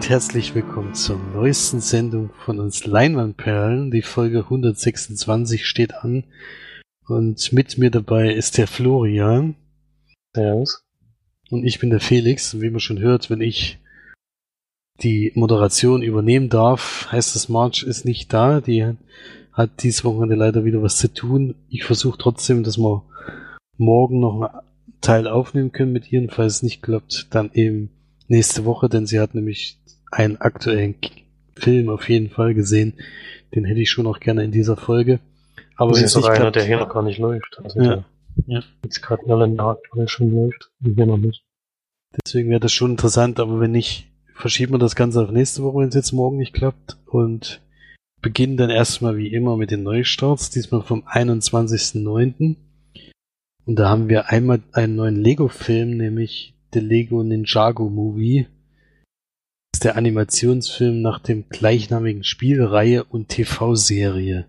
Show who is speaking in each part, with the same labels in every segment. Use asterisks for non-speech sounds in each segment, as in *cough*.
Speaker 1: und herzlich willkommen zur neuesten Sendung von uns Leinwandperlen. Die Folge 126 steht an und mit mir dabei ist der Florian.
Speaker 2: Servus.
Speaker 1: Und ich bin der Felix. Wie man schon hört, wenn ich die Moderation übernehmen darf, heißt das, March ist nicht da. Die hat dieses Wochenende leider wieder was zu tun. Ich versuche trotzdem, dass wir morgen noch einen Teil aufnehmen können mit ihr. Falls es nicht klappt, dann eben nächste Woche, denn sie hat nämlich einen aktuellen Film auf jeden Fall gesehen. Den hätte ich schon auch gerne in dieser Folge.
Speaker 2: Aber das ist sogar einer, der hier noch gar nicht läuft. Also
Speaker 1: ja. ja.
Speaker 2: Jetzt gerade in Irland aktuell schon läuft und hier noch nicht.
Speaker 1: Deswegen wäre das schon interessant, aber wenn nicht, verschieben wir das Ganze auf nächste Woche, wenn es jetzt morgen nicht klappt. Und beginnen dann erstmal wie immer mit den Neustarts, diesmal vom 21.09. Und da haben wir einmal einen neuen Lego-Film, nämlich The Lego Ninjago Movie. Das ist der Animationsfilm nach dem gleichnamigen Spielreihe und TV-Serie.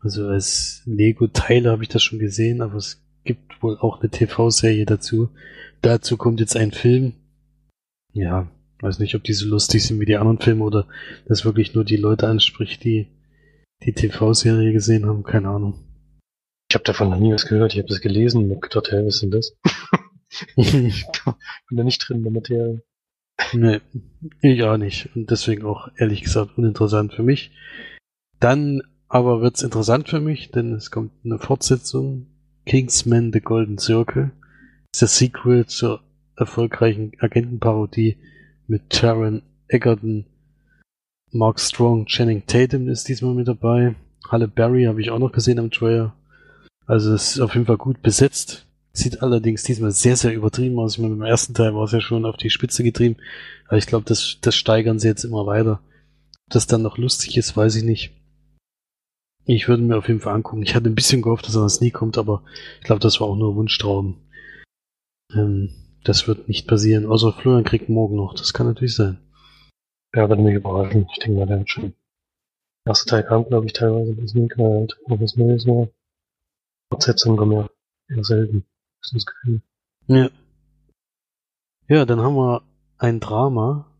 Speaker 1: Also als Lego-Teile habe ich das schon gesehen, aber es gibt wohl auch eine TV-Serie dazu. Dazu kommt jetzt ein Film. Ja, weiß nicht, ob die so lustig sind wie die anderen Filme oder das wirklich nur die Leute anspricht, die die TV-Serie gesehen haben. Keine Ahnung.
Speaker 2: Ich habe davon noch nie was gehört. Ich habe das gelesen und gedacht, hey, was ist denn das? *laughs* ich bin da nicht drin in der Materie.
Speaker 1: Nee, ich auch nicht. Und deswegen auch ehrlich gesagt uninteressant für mich. Dann aber wird's interessant für mich, denn es kommt eine Fortsetzung. Kingsman The Golden Circle. Ist der Sequel zur erfolgreichen Agentenparodie mit Taron Egerton. Mark Strong, Channing Tatum ist diesmal mit dabei. Halle Berry habe ich auch noch gesehen am Trailer. Also es ist auf jeden Fall gut besetzt. Sieht allerdings diesmal sehr, sehr übertrieben aus. Ich meine, beim ersten Teil war es ja schon auf die Spitze getrieben. Aber ich glaube, das, das steigern sie jetzt immer weiter. Ob das dann noch lustig ist, weiß ich nicht. Ich würde mir auf jeden Fall angucken. Ich hatte ein bisschen gehofft, dass er das nie kommt, aber ich glaube, das war auch nur Wunschtraum. Ähm, das wird nicht passieren. Außer Florian kriegt morgen noch. Das kann natürlich sein.
Speaker 2: Ja, würde mich überraschen. Ich denke mal, der hat schon. Der erste Teil kam, glaube ich, teilweise bis nie halt noch was Neues war. Fortsetzung kommen ja eher selten ist das Gefühl.
Speaker 1: Ja. Ja, dann haben wir ein Drama.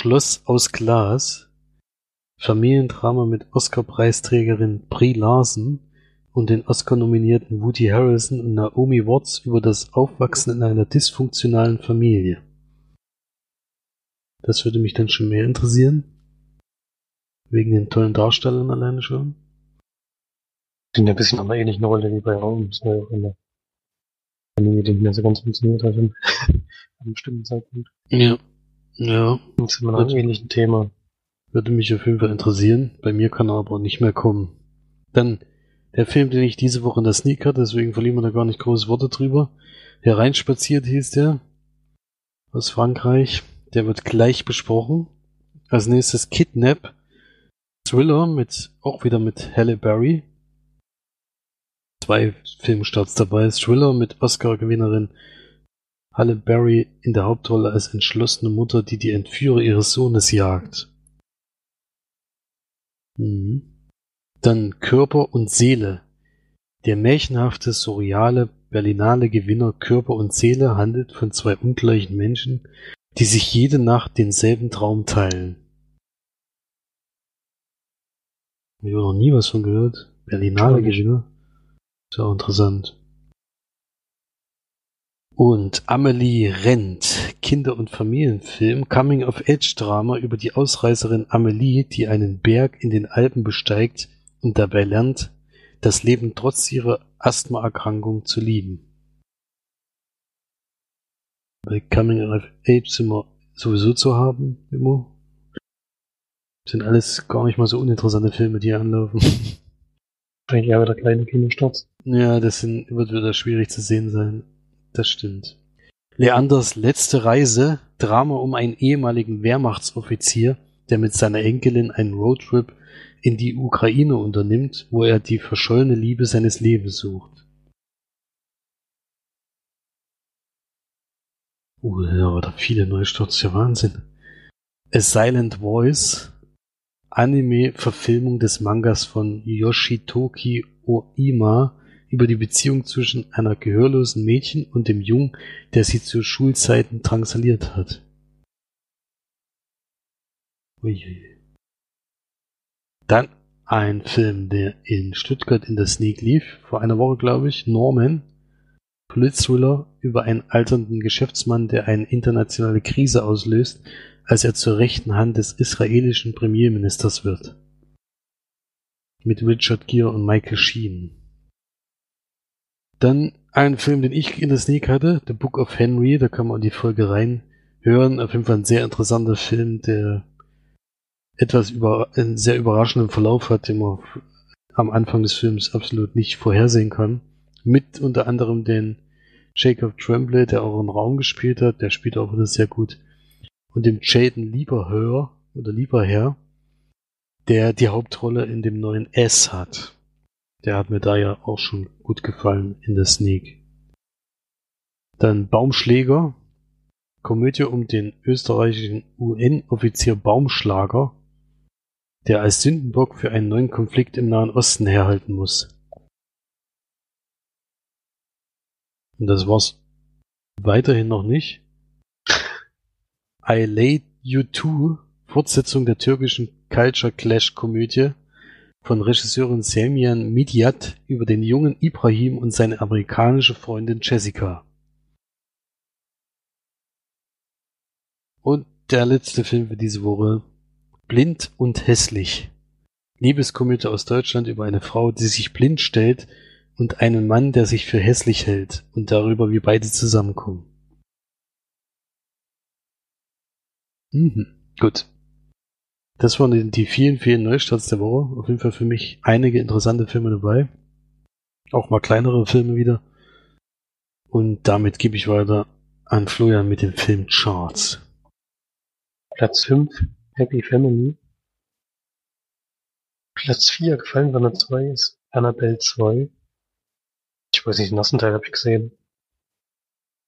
Speaker 1: Schloss aus Glas. Familiendrama mit Oscar-Preisträgerin Brie Larson und den Oscar-nominierten Woody Harrelson und Naomi Watts über das Aufwachsen in einer dysfunktionalen Familie. Das würde mich dann schon mehr interessieren. Wegen den tollen Darstellern alleine schon.
Speaker 2: Sind ja ein bisschen an einer ähnlichen Rolle wie bei Raum. Familie, die nicht mehr so ganz funktioniert hat an *laughs* einem bestimmten Zeitpunkt.
Speaker 1: Ja. Ja.
Speaker 2: Jetzt sind wir einem ähnlichen Thema.
Speaker 1: Würde mich auf jeden Fall interessieren. Bei mir kann er aber nicht mehr kommen. Dann der Film, den ich diese Woche in der Sneak hatte, deswegen verlieren wir da gar nicht große Worte drüber. Hereinspaziert hieß der. Aus Frankreich. Der wird gleich besprochen. Als nächstes Kidnap. Thriller mit, auch wieder mit Halle Berry zwei Filmstarts dabei. Thriller mit Oscar-Gewinnerin Halle Berry in der Hauptrolle als entschlossene Mutter, die die Entführer ihres Sohnes jagt. Mhm. Dann Körper und Seele. Der märchenhafte, surreale, berlinale Gewinner Körper und Seele handelt von zwei ungleichen Menschen, die sich jede Nacht denselben Traum teilen. Ich habe noch nie was von gehört. Berlinale Gewinner. So interessant. Und Amelie rennt, Kinder- und Familienfilm, Coming-of-Age-Drama über die Ausreißerin Amelie, die einen Berg in den Alpen besteigt und dabei lernt, das Leben trotz ihrer Asthmaerkrankung zu lieben. Bei Coming-of-Age sind wir sowieso zu haben, immer. Sind alles gar nicht mal so uninteressante Filme, die hier anlaufen.
Speaker 2: Wahrscheinlich eher wieder kleine Kinostarts.
Speaker 1: Ja, das sind, wird wieder schwierig zu sehen sein. Das stimmt. Leanders letzte Reise, Drama um einen ehemaligen Wehrmachtsoffizier, der mit seiner Enkelin einen Roadtrip in die Ukraine unternimmt, wo er die verschollene Liebe seines Lebens sucht. Uh, da war da viele Neustarts, ja Wahnsinn. A Silent Voice, Anime-Verfilmung des Mangas von Yoshitoki Oima über die Beziehung zwischen einer gehörlosen Mädchen und dem Jungen, der sie zu Schulzeiten drangsaliert hat. Uiuiui. Dann ein Film, der in Stuttgart in der Sneak lief, vor einer Woche, glaube ich, Norman. Polit-Thriller über einen alternden Geschäftsmann, der eine internationale Krise auslöst, als er zur rechten Hand des israelischen Premierministers wird. Mit Richard Gere und Michael Sheen. Dann ein Film, den ich in der Sneak hatte, The Book of Henry, da kann man in die Folge rein hören. Auf jeden Fall ein sehr interessanter Film, der etwas über einen sehr überraschenden Verlauf hat, den man am Anfang des Films absolut nicht vorhersehen kann. Mit unter anderem den Jacob Tremblay, der auch einen Raum gespielt hat, der spielt auch wieder sehr gut. Und dem Jaden Lieberhör oder Lieberherr, der die Hauptrolle in dem neuen S hat. Der hat mir da ja auch schon gut gefallen in der Sneak. Dann Baumschläger, Komödie um den österreichischen UN-Offizier Baumschlager, der als Sündenbock für einen neuen Konflikt im Nahen Osten herhalten muss. Und das war's weiterhin noch nicht. I Laid You To, Fortsetzung der türkischen Culture Clash Komödie von Regisseurin Selmian Midyat über den jungen Ibrahim und seine amerikanische Freundin Jessica. Und der letzte Film für diese Woche, Blind und hässlich. Liebeskomödie aus Deutschland über eine Frau, die sich blind stellt und einen Mann, der sich für hässlich hält und darüber, wie beide zusammenkommen. Mhm, gut. Das waren die vielen, vielen Neustarts der Woche. Auf jeden Fall für mich einige interessante Filme dabei. Auch mal kleinere Filme wieder. Und damit gebe ich weiter an Florian mit dem Film Charts.
Speaker 2: Platz 5 Happy Family. Platz 4, Gefallen Runner 2 ist Annabelle 2. Ich weiß nicht, den ersten Teil habe ich gesehen.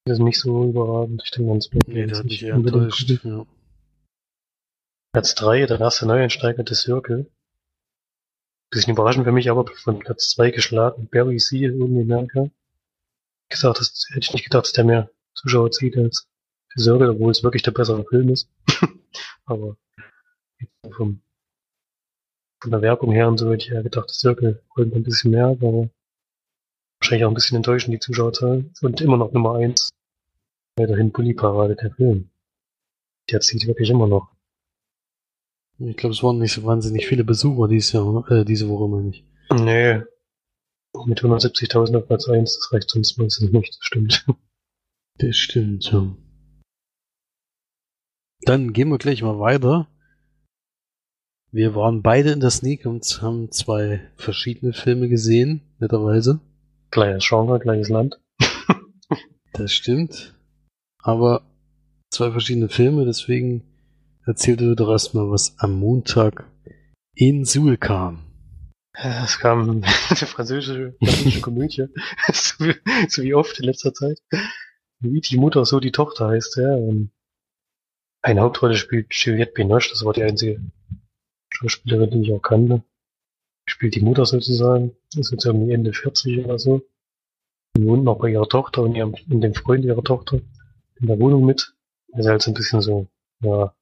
Speaker 2: Das ist nicht so überragend. Ich denke, ganz
Speaker 1: Nee, der hat mich eher enttäuscht. Ja.
Speaker 2: Platz 3, der erste Neueinsteiger des Circle. Bisschen überraschend für mich, aber von Platz 2 geschlagen. Barry Seal in Amerika. Gesagt, das hätte ich nicht gedacht, dass der mehr Zuschauer zieht als der Circle, obwohl es wirklich der bessere Film ist. *laughs* aber vom, von der Werbung her und so hätte ich ja gedacht, das Circle holt ein bisschen mehr, aber wahrscheinlich auch ein bisschen enttäuschend die Zuschauerzahl. Und immer noch Nummer 1. Weiterhin Bully-Parade der Film. Der zieht wirklich immer noch.
Speaker 1: Ich glaube, es waren nicht so wahnsinnig viele Besucher dieses Jahr, äh, diese Woche, meine ich.
Speaker 2: Nee. Mit 170.000 auf Platz 1, das reicht sonst meistens nicht, das stimmt.
Speaker 1: Das stimmt, ja. Dann gehen wir gleich mal weiter. Wir waren beide in der Sneak und haben zwei verschiedene Filme gesehen, netterweise.
Speaker 2: Gleiches Genre, gleiches Land.
Speaker 1: Das stimmt. Aber zwei verschiedene Filme, deswegen erzählte du doch erstmal, was am Montag in Suhl kam.
Speaker 2: Es kam eine französische, französische Komödie, *laughs* so, wie, so wie oft in letzter Zeit. Wie die Mutter, so die Tochter heißt, ja. Und eine Hauptrolle spielt Juliette Binoche, das war die einzige Schauspielerin, die ich auch kannte. Spielt die Mutter sozusagen, ist jetzt irgendwie Ende 40 oder so. Und wohnt noch bei ihrer Tochter und, ihrem, und dem Freund ihrer Tochter in der Wohnung mit. Ist halt so ein bisschen so, ja,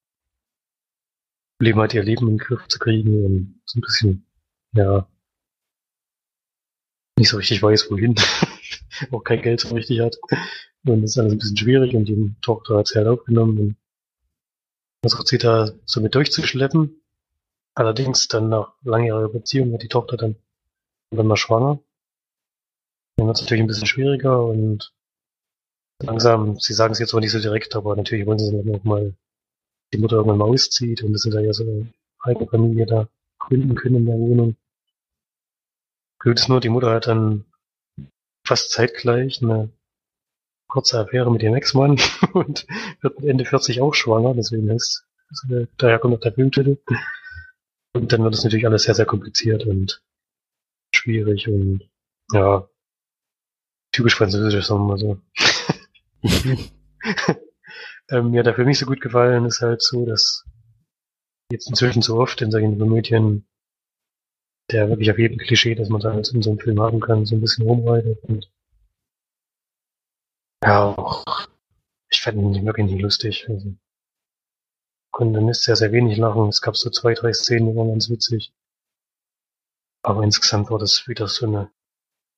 Speaker 2: Problem hat, ihr Leben in den Griff zu kriegen und so ein bisschen, ja, nicht so richtig weiß, wohin. *laughs* auch kein Geld so richtig hat. Und das ist alles ein bisschen schwierig und die Tochter hat sie halt aufgenommen und versucht sie da so mit durchzuschleppen. Allerdings dann nach langjähriger Beziehung wird die Tochter dann dann mal schwanger. Dann wird es natürlich ein bisschen schwieriger und langsam, sie sagen es jetzt zwar nicht so direkt, aber natürlich wollen sie dann noch mal die Mutter irgendwann mal auszieht und dass sie da ja so eine eigene Familie da gründen können in der Wohnung. Blöd ist nur, die Mutter hat dann fast zeitgleich eine kurze Affäre mit ihrem Ex-Mann *laughs* und wird Ende 40 auch schwanger, deswegen ist, also daher kommt auch der Filmtitel. Und dann wird es natürlich alles sehr, sehr kompliziert und schwierig und ja, typisch französisch, sagen wir mal so. *laughs* *laughs* ähm, der Film nicht so gut gefallen, ist halt so, dass jetzt inzwischen so oft in solchen Komödien der wirklich auf jedem Klischee, das man da halt in so einem Film haben kann, so ein bisschen rumreitet und ja, auch, ich fand ihn wirklich nicht lustig. Also, konnte nicht sehr, sehr wenig lachen. Es gab so zwei, drei Szenen, die waren ganz witzig. Aber insgesamt war das wieder so eine,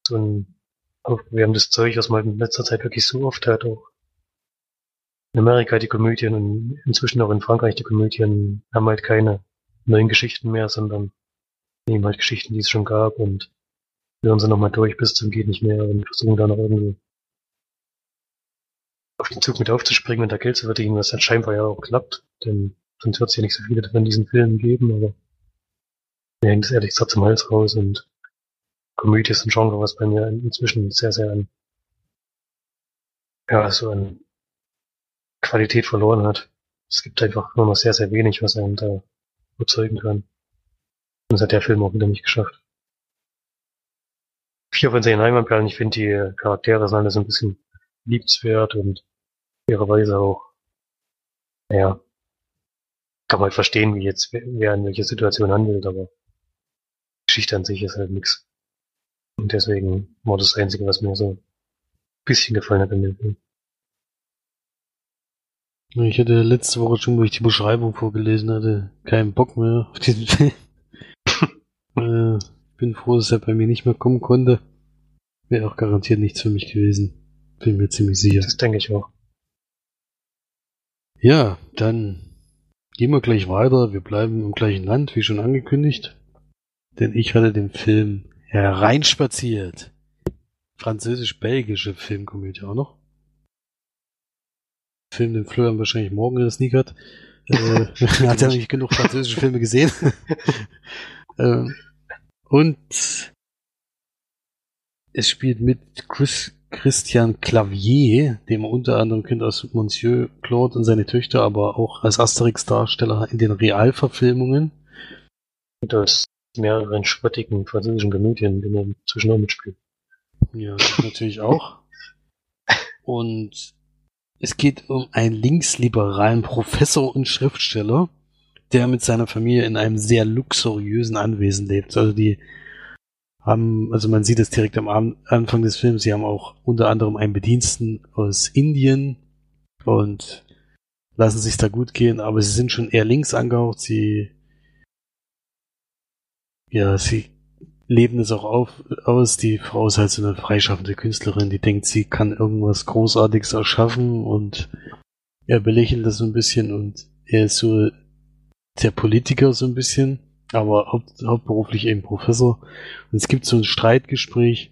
Speaker 2: so ein aufgewärmtes Zeug, was man in letzter Zeit wirklich so oft hat. Auch in Amerika die Komödien und inzwischen auch in Frankreich die Komödien haben halt keine neuen Geschichten mehr, sondern nehmen halt Geschichten, die es schon gab und hören sie nochmal durch bis zum geht nicht mehr und versuchen da noch irgendwie auf den Zug mit aufzuspringen und da Geld zu verdienen, was halt scheinbar ja auch klappt, denn sonst wird es ja nicht so viele von diesen Filmen geben, aber mir hängt es ehrlich gesagt zum Hals raus und Komödie ist ein Genre, was bei mir inzwischen sehr, sehr an, ja, so an Qualität verloren hat. Es gibt einfach nur noch sehr, sehr wenig, was einen da überzeugen kann. Und das hat der Film auch wieder nicht geschafft. Vier von zehn Heimatperlen, ich finde die Charaktere sind alles ein bisschen liebenswert und fairerweise auch, naja, kann man halt verstehen, wie jetzt wer in welcher Situation handelt, aber Geschichte an sich ist halt nix. Und deswegen war das Einzige, was mir so ein bisschen gefallen hat in dem Film.
Speaker 1: Ich hatte letzte Woche schon, wo ich die Beschreibung vorgelesen hatte, keinen Bock mehr auf diesen Film. *laughs* äh, bin froh, dass er bei mir nicht mehr kommen konnte. Wäre auch garantiert nichts für mich gewesen. Bin mir ziemlich sicher.
Speaker 2: Das denke ich auch.
Speaker 1: Ja, dann gehen wir gleich weiter. Wir bleiben im gleichen Land, wie schon angekündigt. Denn ich hatte den Film hereinspaziert. Französisch-belgische Filmkomödie auch noch. Film, den Florian wahrscheinlich morgen in der Sneak hat. Äh, *laughs* hat ja nicht genug französische Filme gesehen. *laughs* ähm, und es spielt mit Chris, Christian Clavier, dem unter anderem kennt aus Monsieur Claude und seine Töchter, aber auch als Asterix-Darsteller in den Realverfilmungen.
Speaker 2: Und aus mehreren schrottigen französischen Komödien, die man zwischendurch mitspielt.
Speaker 1: Ja, natürlich auch. *laughs* Und es geht um einen linksliberalen Professor und Schriftsteller, der mit seiner Familie in einem sehr luxuriösen Anwesen lebt. Also die haben, also man sieht es direkt am Anfang des Films, sie haben auch unter anderem einen Bediensten aus Indien und lassen sich da gut gehen, aber sie sind schon eher links angehaucht, sie ja, sie leben es auch auf, aus. Die Frau ist halt so eine freischaffende Künstlerin, die denkt, sie kann irgendwas Großartiges erschaffen und er belächelt das so ein bisschen und er ist so der Politiker so ein bisschen, aber haupt, hauptberuflich eben Professor. Und es gibt so ein Streitgespräch,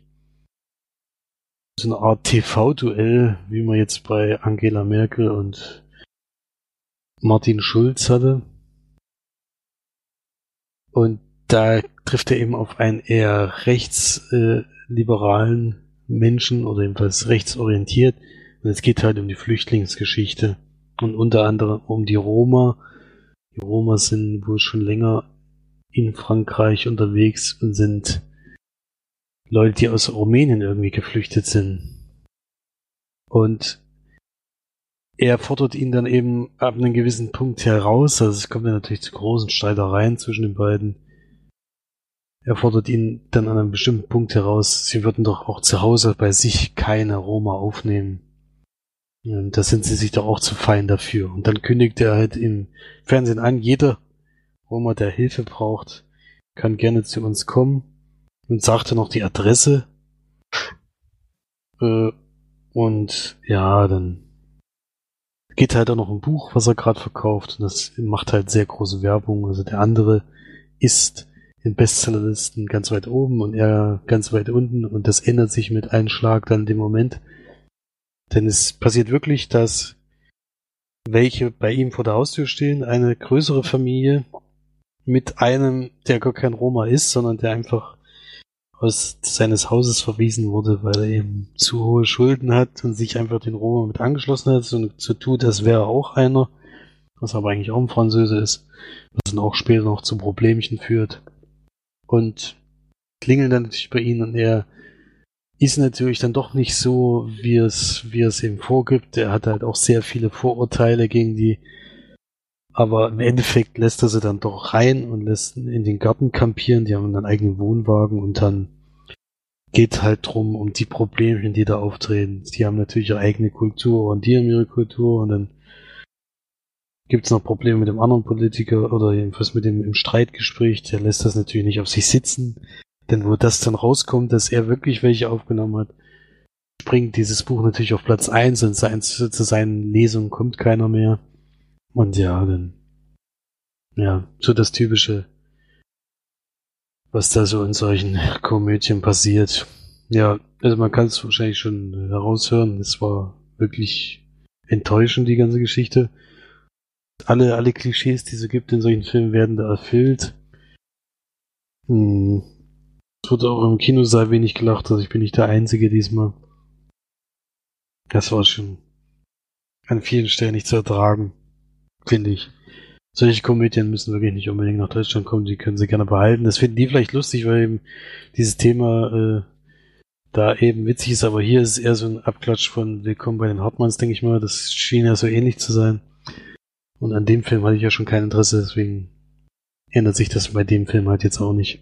Speaker 1: so eine Art TV-Duell, wie man jetzt bei Angela Merkel und Martin Schulz hatte. Und da trifft er eben auf einen eher rechtsliberalen äh, Menschen oder jedenfalls rechtsorientiert. Und es geht halt um die Flüchtlingsgeschichte und unter anderem um die Roma. Die Roma sind wohl schon länger in Frankreich unterwegs und sind Leute, die aus Rumänien irgendwie geflüchtet sind. Und er fordert ihn dann eben ab einem gewissen Punkt heraus. Also es kommt dann natürlich zu großen Streitereien zwischen den beiden. Er fordert ihn dann an einem bestimmten Punkt heraus, sie würden doch auch zu Hause bei sich keine Roma aufnehmen. Da sind sie sich doch auch zu fein dafür. Und dann kündigt er halt im Fernsehen an, jeder Roma, der Hilfe braucht, kann gerne zu uns kommen und sagte noch die Adresse. Äh, und ja, dann geht halt auch noch ein Buch, was er gerade verkauft. Und das macht halt sehr große Werbung. Also der andere ist in Bestsellerlisten ganz weit oben und er ganz weit unten und das ändert sich mit einem Schlag dann dem Moment. Denn es passiert wirklich, dass welche bei ihm vor der Haustür stehen, eine größere Familie mit einem, der gar kein Roma ist, sondern der einfach aus seines Hauses verwiesen wurde, weil er eben zu hohe Schulden hat und sich einfach den Roma mit angeschlossen hat und so tut, als wäre auch einer, was aber eigentlich auch ein Französe ist, was dann auch später noch zu Problemchen führt und klingeln dann natürlich bei ihm und er ist natürlich dann doch nicht so, wie es, wie es ihm vorgibt. Er hat halt auch sehr viele Vorurteile gegen die, aber im Endeffekt lässt er sie dann doch rein und lässt in den Garten kampieren. Die haben einen eigenen Wohnwagen und dann geht halt drum um die Probleme, die da auftreten. Die haben natürlich ihre eigene Kultur und die haben ihre Kultur und dann gibt es noch Probleme mit dem anderen Politiker oder jedenfalls mit dem im Streitgespräch. Der lässt das natürlich nicht auf sich sitzen. Denn wo das dann rauskommt, dass er wirklich welche aufgenommen hat, springt dieses Buch natürlich auf Platz 1 und zu seinen Lesungen kommt keiner mehr. Und ja, dann, ja, so das typische, was da so in solchen Komödien passiert. Ja, also man kann es wahrscheinlich schon heraushören. Es war wirklich enttäuschend, die ganze Geschichte. Alle, alle Klischees, die es so gibt in solchen Filmen, werden da erfüllt. Hm. Es wurde auch im Kinosaal wenig gelacht, also ich bin nicht der Einzige diesmal. Das war schon an vielen Stellen nicht zu ertragen, finde ich. Solche Komödien müssen wirklich nicht unbedingt nach Deutschland kommen, die können sie gerne behalten. Das finden die vielleicht lustig, weil eben dieses Thema äh, da eben witzig ist, aber hier ist es eher so ein Abklatsch von Willkommen bei den Hartmanns, denke ich mal. Das schien ja so ähnlich zu sein. Und an dem Film hatte ich ja schon kein Interesse, deswegen ändert sich das bei dem Film halt jetzt auch nicht.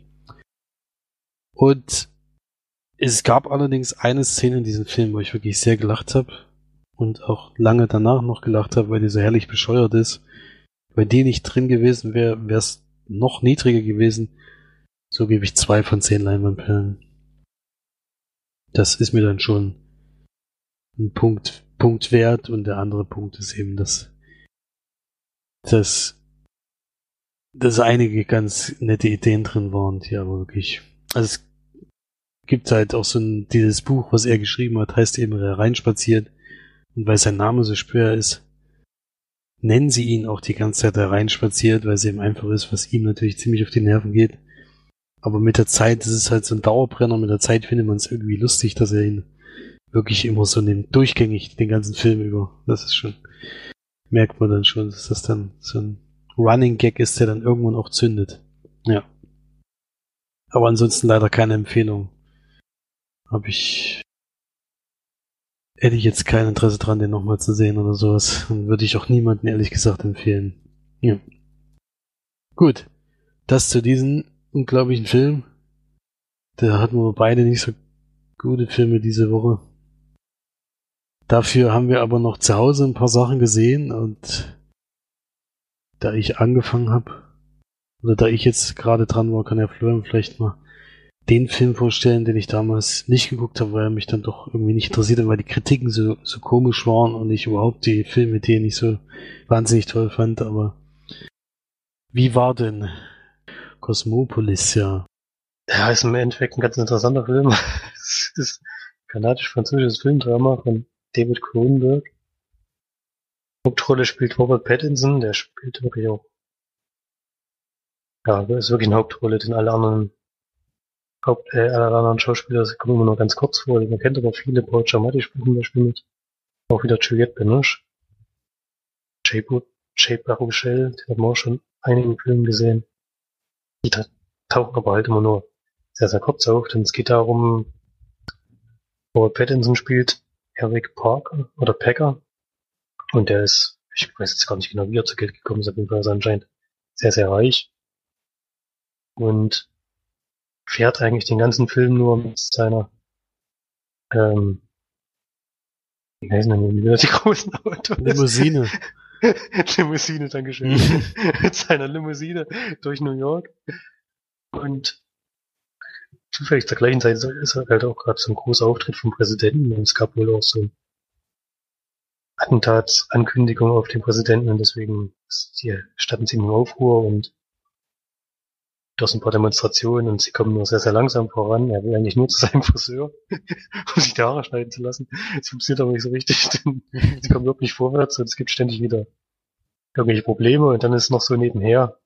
Speaker 1: Und es gab allerdings eine Szene in diesem Film, wo ich wirklich sehr gelacht habe und auch lange danach noch gelacht habe, weil die so herrlich bescheuert ist. Wenn die nicht drin gewesen wäre, wäre es noch niedriger gewesen. So gebe ich zwei von zehn Leinwandperlen. Das ist mir dann schon ein Punkt, Punkt wert und der andere Punkt ist eben, dass, dass, dass einige ganz nette Ideen drin waren, die aber wirklich, also es gibt halt auch so ein, dieses Buch, was er geschrieben hat, heißt eben reinspaziert. Und weil sein Name so schwer ist, nennen sie ihn auch die ganze Zeit reinspaziert, weil es eben einfach ist, was ihm natürlich ziemlich auf die Nerven geht. Aber mit der Zeit, das ist halt so ein Dauerbrenner, mit der Zeit findet man es irgendwie lustig, dass er ihn wirklich immer so nimmt, durchgängig den ganzen Film über. Das ist schon, merkt man dann schon, dass das dann so ein Running Gag ist, der dann irgendwann auch zündet. Ja. Aber ansonsten leider keine Empfehlung habe ich hätte ich jetzt kein Interesse dran, den nochmal zu sehen oder sowas. Und würde ich auch niemanden ehrlich gesagt empfehlen. Ja. Gut. Das zu diesem unglaublichen Film. Da hatten wir beide nicht so gute Filme diese Woche. Dafür haben wir aber noch zu Hause ein paar Sachen gesehen und da ich angefangen habe, oder da ich jetzt gerade dran war, kann ja Florian vielleicht mal den Film vorstellen, den ich damals nicht geguckt habe, weil er mich dann doch irgendwie nicht interessiert hat, weil die Kritiken so, so komisch waren und ich überhaupt die Filme, die ich so wahnsinnig toll fand, aber wie war denn Cosmopolis, ja?
Speaker 2: Ja, ist im Endeffekt ein ganz interessanter Film. *laughs* es ist kanadisch-französisches Filmdrama von David Cronenberg. Hauptrolle spielt Robert Pattinson, der spielt wirklich auch ja, ist wirklich eine Hauptrolle, denn alle anderen Haupt, äh, alle anderen Schauspieler kommen immer nur ganz kurz vor. Man kennt aber viele. Paul Giamatti spielt zum Beispiel mit. Auch wieder Juliette Binoche. Jay, Baruchel, den hat man auch schon einigen Filmen gesehen. Die tauchen aber halt immer nur sehr, sehr kurz auf, denn es geht darum, Robert Pattinson spielt Eric Parker oder Packer und der ist, ich weiß jetzt gar nicht genau, wie er zu Geld gekommen ist, auf jeden Fall ist er anscheinend sehr, sehr reich und fährt eigentlich den ganzen Film nur mit seiner, ähm, wie heißen denn die, die großen Autos?
Speaker 1: Limousine. *laughs*
Speaker 2: Limousine, Dankeschön. mit seiner Limousine durch New York. Und zufällig zur gleichen Zeit ist halt auch gerade so ein großer Auftritt vom Präsidenten und es gab wohl auch so Attentatsankündigung auf den Präsidenten und deswegen ist die Stadt in ziemlich Aufruhr und durch ein paar Demonstrationen und sie kommen nur sehr, sehr langsam voran. Er will eigentlich nur zu seinem *laughs* Friseur, um sich die Haare schneiden zu lassen. Es funktioniert aber nicht so richtig, *laughs* denn sie kommen wirklich vorwärts und es gibt ständig wieder irgendwelche Probleme und dann ist noch so nebenher,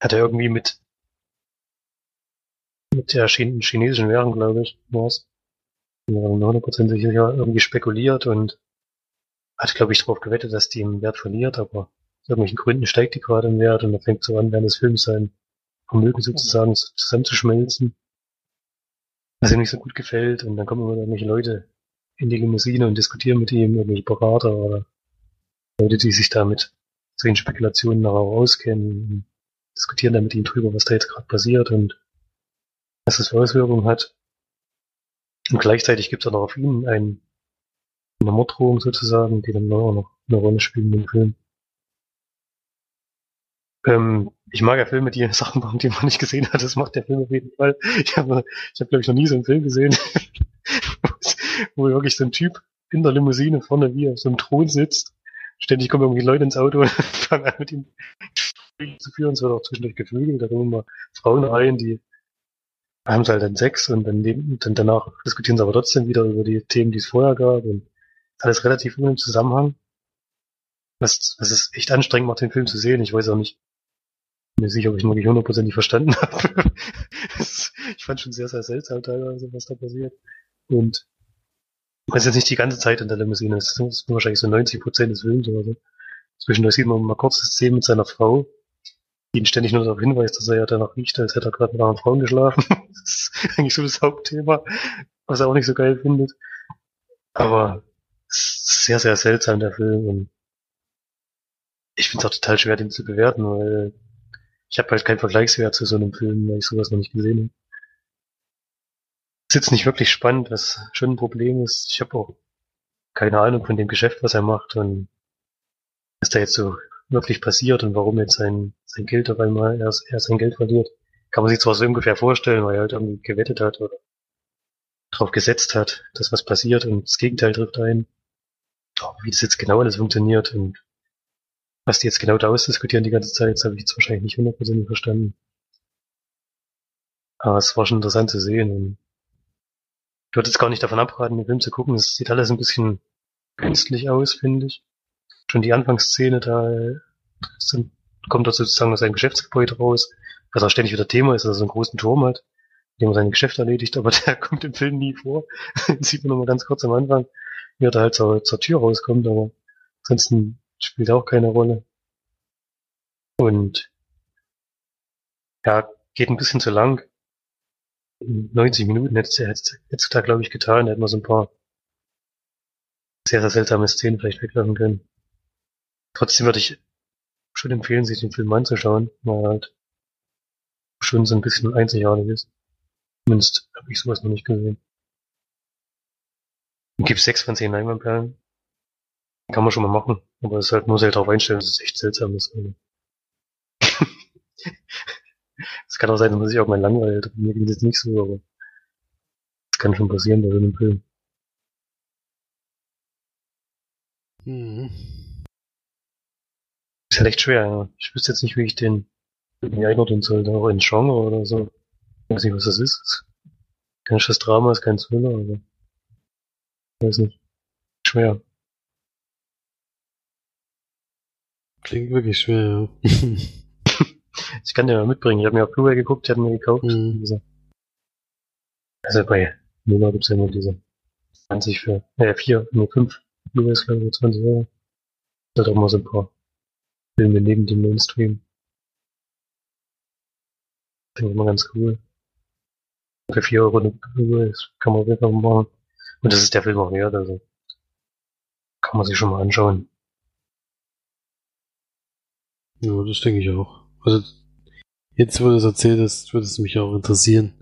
Speaker 2: hat er irgendwie mit mit der chinesischen Währung, glaube ich, was. Ich bin mir 100% sicher, irgendwie spekuliert und hat, glaube ich, darauf gewettet, dass die im Wert verliert, aber aus irgendwelchen Gründen steigt die gerade im Wert und er fängt so an, während des Films sein Vermögen sozusagen zusammenzuschmelzen, was ihm nicht so gut gefällt. Und dann kommen immer irgendwelche Leute in die Limousine und diskutieren mit ihm, irgendwelche Berater oder Leute, die sich da mit solchen Spekulationen nachher auskennen, diskutieren dann mit ihm drüber, was da jetzt gerade passiert und was das für Auswirkungen hat. Und gleichzeitig gibt es auch noch auf ihn ein, eine Morddrohung sozusagen, die dann auch noch eine Rolle spielt in dem Film. Ähm, ich mag ja Filme, die *laughs* Sachen machen, die man nicht gesehen hat. Das macht der Film auf jeden Fall. Ich habe, ich hab, glaube ich, noch nie so einen Film gesehen, *laughs* wo wirklich so ein Typ in der Limousine vorne wie auf so einem Thron sitzt. Ständig kommen irgendwie Leute ins Auto *laughs* und fangen an mit ihm zu führen. Es wird auch zwischendurch geflügelt. Da kommen immer Frauen rein, die haben sie halt dann Sex und dann, dann danach diskutieren sie aber trotzdem wieder über die Themen, die es vorher gab und alles relativ ohne Zusammenhang. Was, was ist echt anstrengend macht, den Film zu sehen. Ich weiß auch nicht, mir sicher, ob ich ihn wirklich hundertprozentig verstanden *laughs* habe. ich fand schon sehr, sehr seltsam teilweise, was da passiert. Und es ist jetzt nicht die ganze Zeit in der Limousine, es ist wahrscheinlich so 90 Prozent des Films oder so. Zwischendurch sieht man mal kurz das Szene mit seiner Frau, ihn ständig nur darauf hinweist, dass er ja danach riecht, als hätte er gerade mit anderen Frauen geschlafen. *laughs* das ist eigentlich so das Hauptthema, was er auch nicht so geil findet. Aber es ist sehr, sehr seltsam, der Film. Und ich finde es auch total schwer, den zu bewerten, weil ich habe halt keinen Vergleichswert zu so einem Film, weil ich sowas noch nicht gesehen habe. Ist jetzt nicht wirklich spannend, was schon ein Problem ist. Ich habe auch keine Ahnung von dem Geschäft, was er macht und was da jetzt so wirklich passiert und warum jetzt sein, sein Geld auf einmal er, er sein Geld verliert. Kann man sich zwar so ungefähr vorstellen, weil er halt irgendwie gewettet hat oder drauf gesetzt hat, dass was passiert und das Gegenteil trifft ein. Aber wie das jetzt genau alles funktioniert und was die jetzt genau da ausdiskutieren die ganze Zeit, das habe ich jetzt wahrscheinlich nicht hundertprozentig verstanden. Aber es war schon interessant zu sehen. Und ich würde jetzt gar nicht davon abraten, den Film zu gucken. Es sieht alles ein bisschen künstlich aus, finde ich. Schon die Anfangsszene, da sind, kommt er sozusagen aus seinem Geschäftsgebäude raus, was auch ständig wieder Thema ist, dass er so einen großen Turm hat, in dem er sein Geschäft erledigt, aber *laughs* der kommt im Film nie vor. *laughs* Sieht man nur mal ganz kurz am Anfang, wie er da halt zur, zur Tür rauskommt, aber ansonsten spielt auch keine Rolle. Und ja, geht ein bisschen zu lang. 90 Minuten hätte es da, glaube ich, getan. Da hätte man so ein paar sehr, sehr seltsame Szenen vielleicht weglassen können. Trotzdem würde ich schon empfehlen, sich den Film anzuschauen, weil halt schon so ein bisschen einzigartig ist. Zumindest habe ich sowas noch nicht gesehen. Gibt sechs von zehn Leinwandperlen. Kann man schon mal machen. Aber es halt, muss halt darauf einstellen, dass es echt seltsam ist. *laughs* Es kann auch sein, dass man sich auch mal langweilt. Mir ging das nicht so, aber das kann schon passieren bei so einem Film. Mhm. Ist halt echt schwer, ja. Ich wüsste jetzt nicht, wie ich den irgendwie einordnen soll, auch in Genre oder so. Ich weiß nicht, was das ist. Kein Schiss Drama, ist kein Thriller, aber ich weiß nicht. Schwer.
Speaker 1: Klingt wirklich schwer, ja. *laughs*
Speaker 2: ich kann dir mal mitbringen. Ich habe mir auf Blu-ray geguckt, die hatten mir gekauft. Mhm. Also bei Numa gibt's ja nur diese 20 für, äh, 4, nur 5 Blu-rays, glaube ich, 20 Euro. Das hat auch mal so ein paar Filme neben dem Mainstream. Finde ich immer ganz cool. Für 4 Euro eine Blu-ray, kann man wirklich machen. Und das ist der Film auch wert, also kann man sich schon mal anschauen.
Speaker 1: Ja, das denke ich auch. Also, jetzt, wo du es erzählt hast, würde es mich auch interessieren.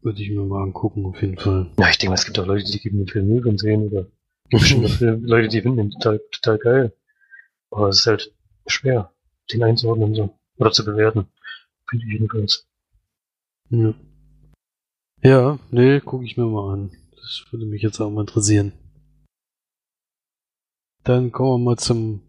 Speaker 1: Würde ich mir mal angucken, auf jeden Fall.
Speaker 2: Ja, ich denke, es gibt auch Leute, die geben den Film Müll und sehen, oder *laughs* bestimmt Leute, die finden den total, total geil. Aber es ist halt schwer, den einzuordnen so. Oder zu bewerten. Finde ich jedenfalls.
Speaker 1: Ja. Ja, nee, gucke ich mir mal an. Das würde mich jetzt auch mal interessieren. Dann kommen wir mal zum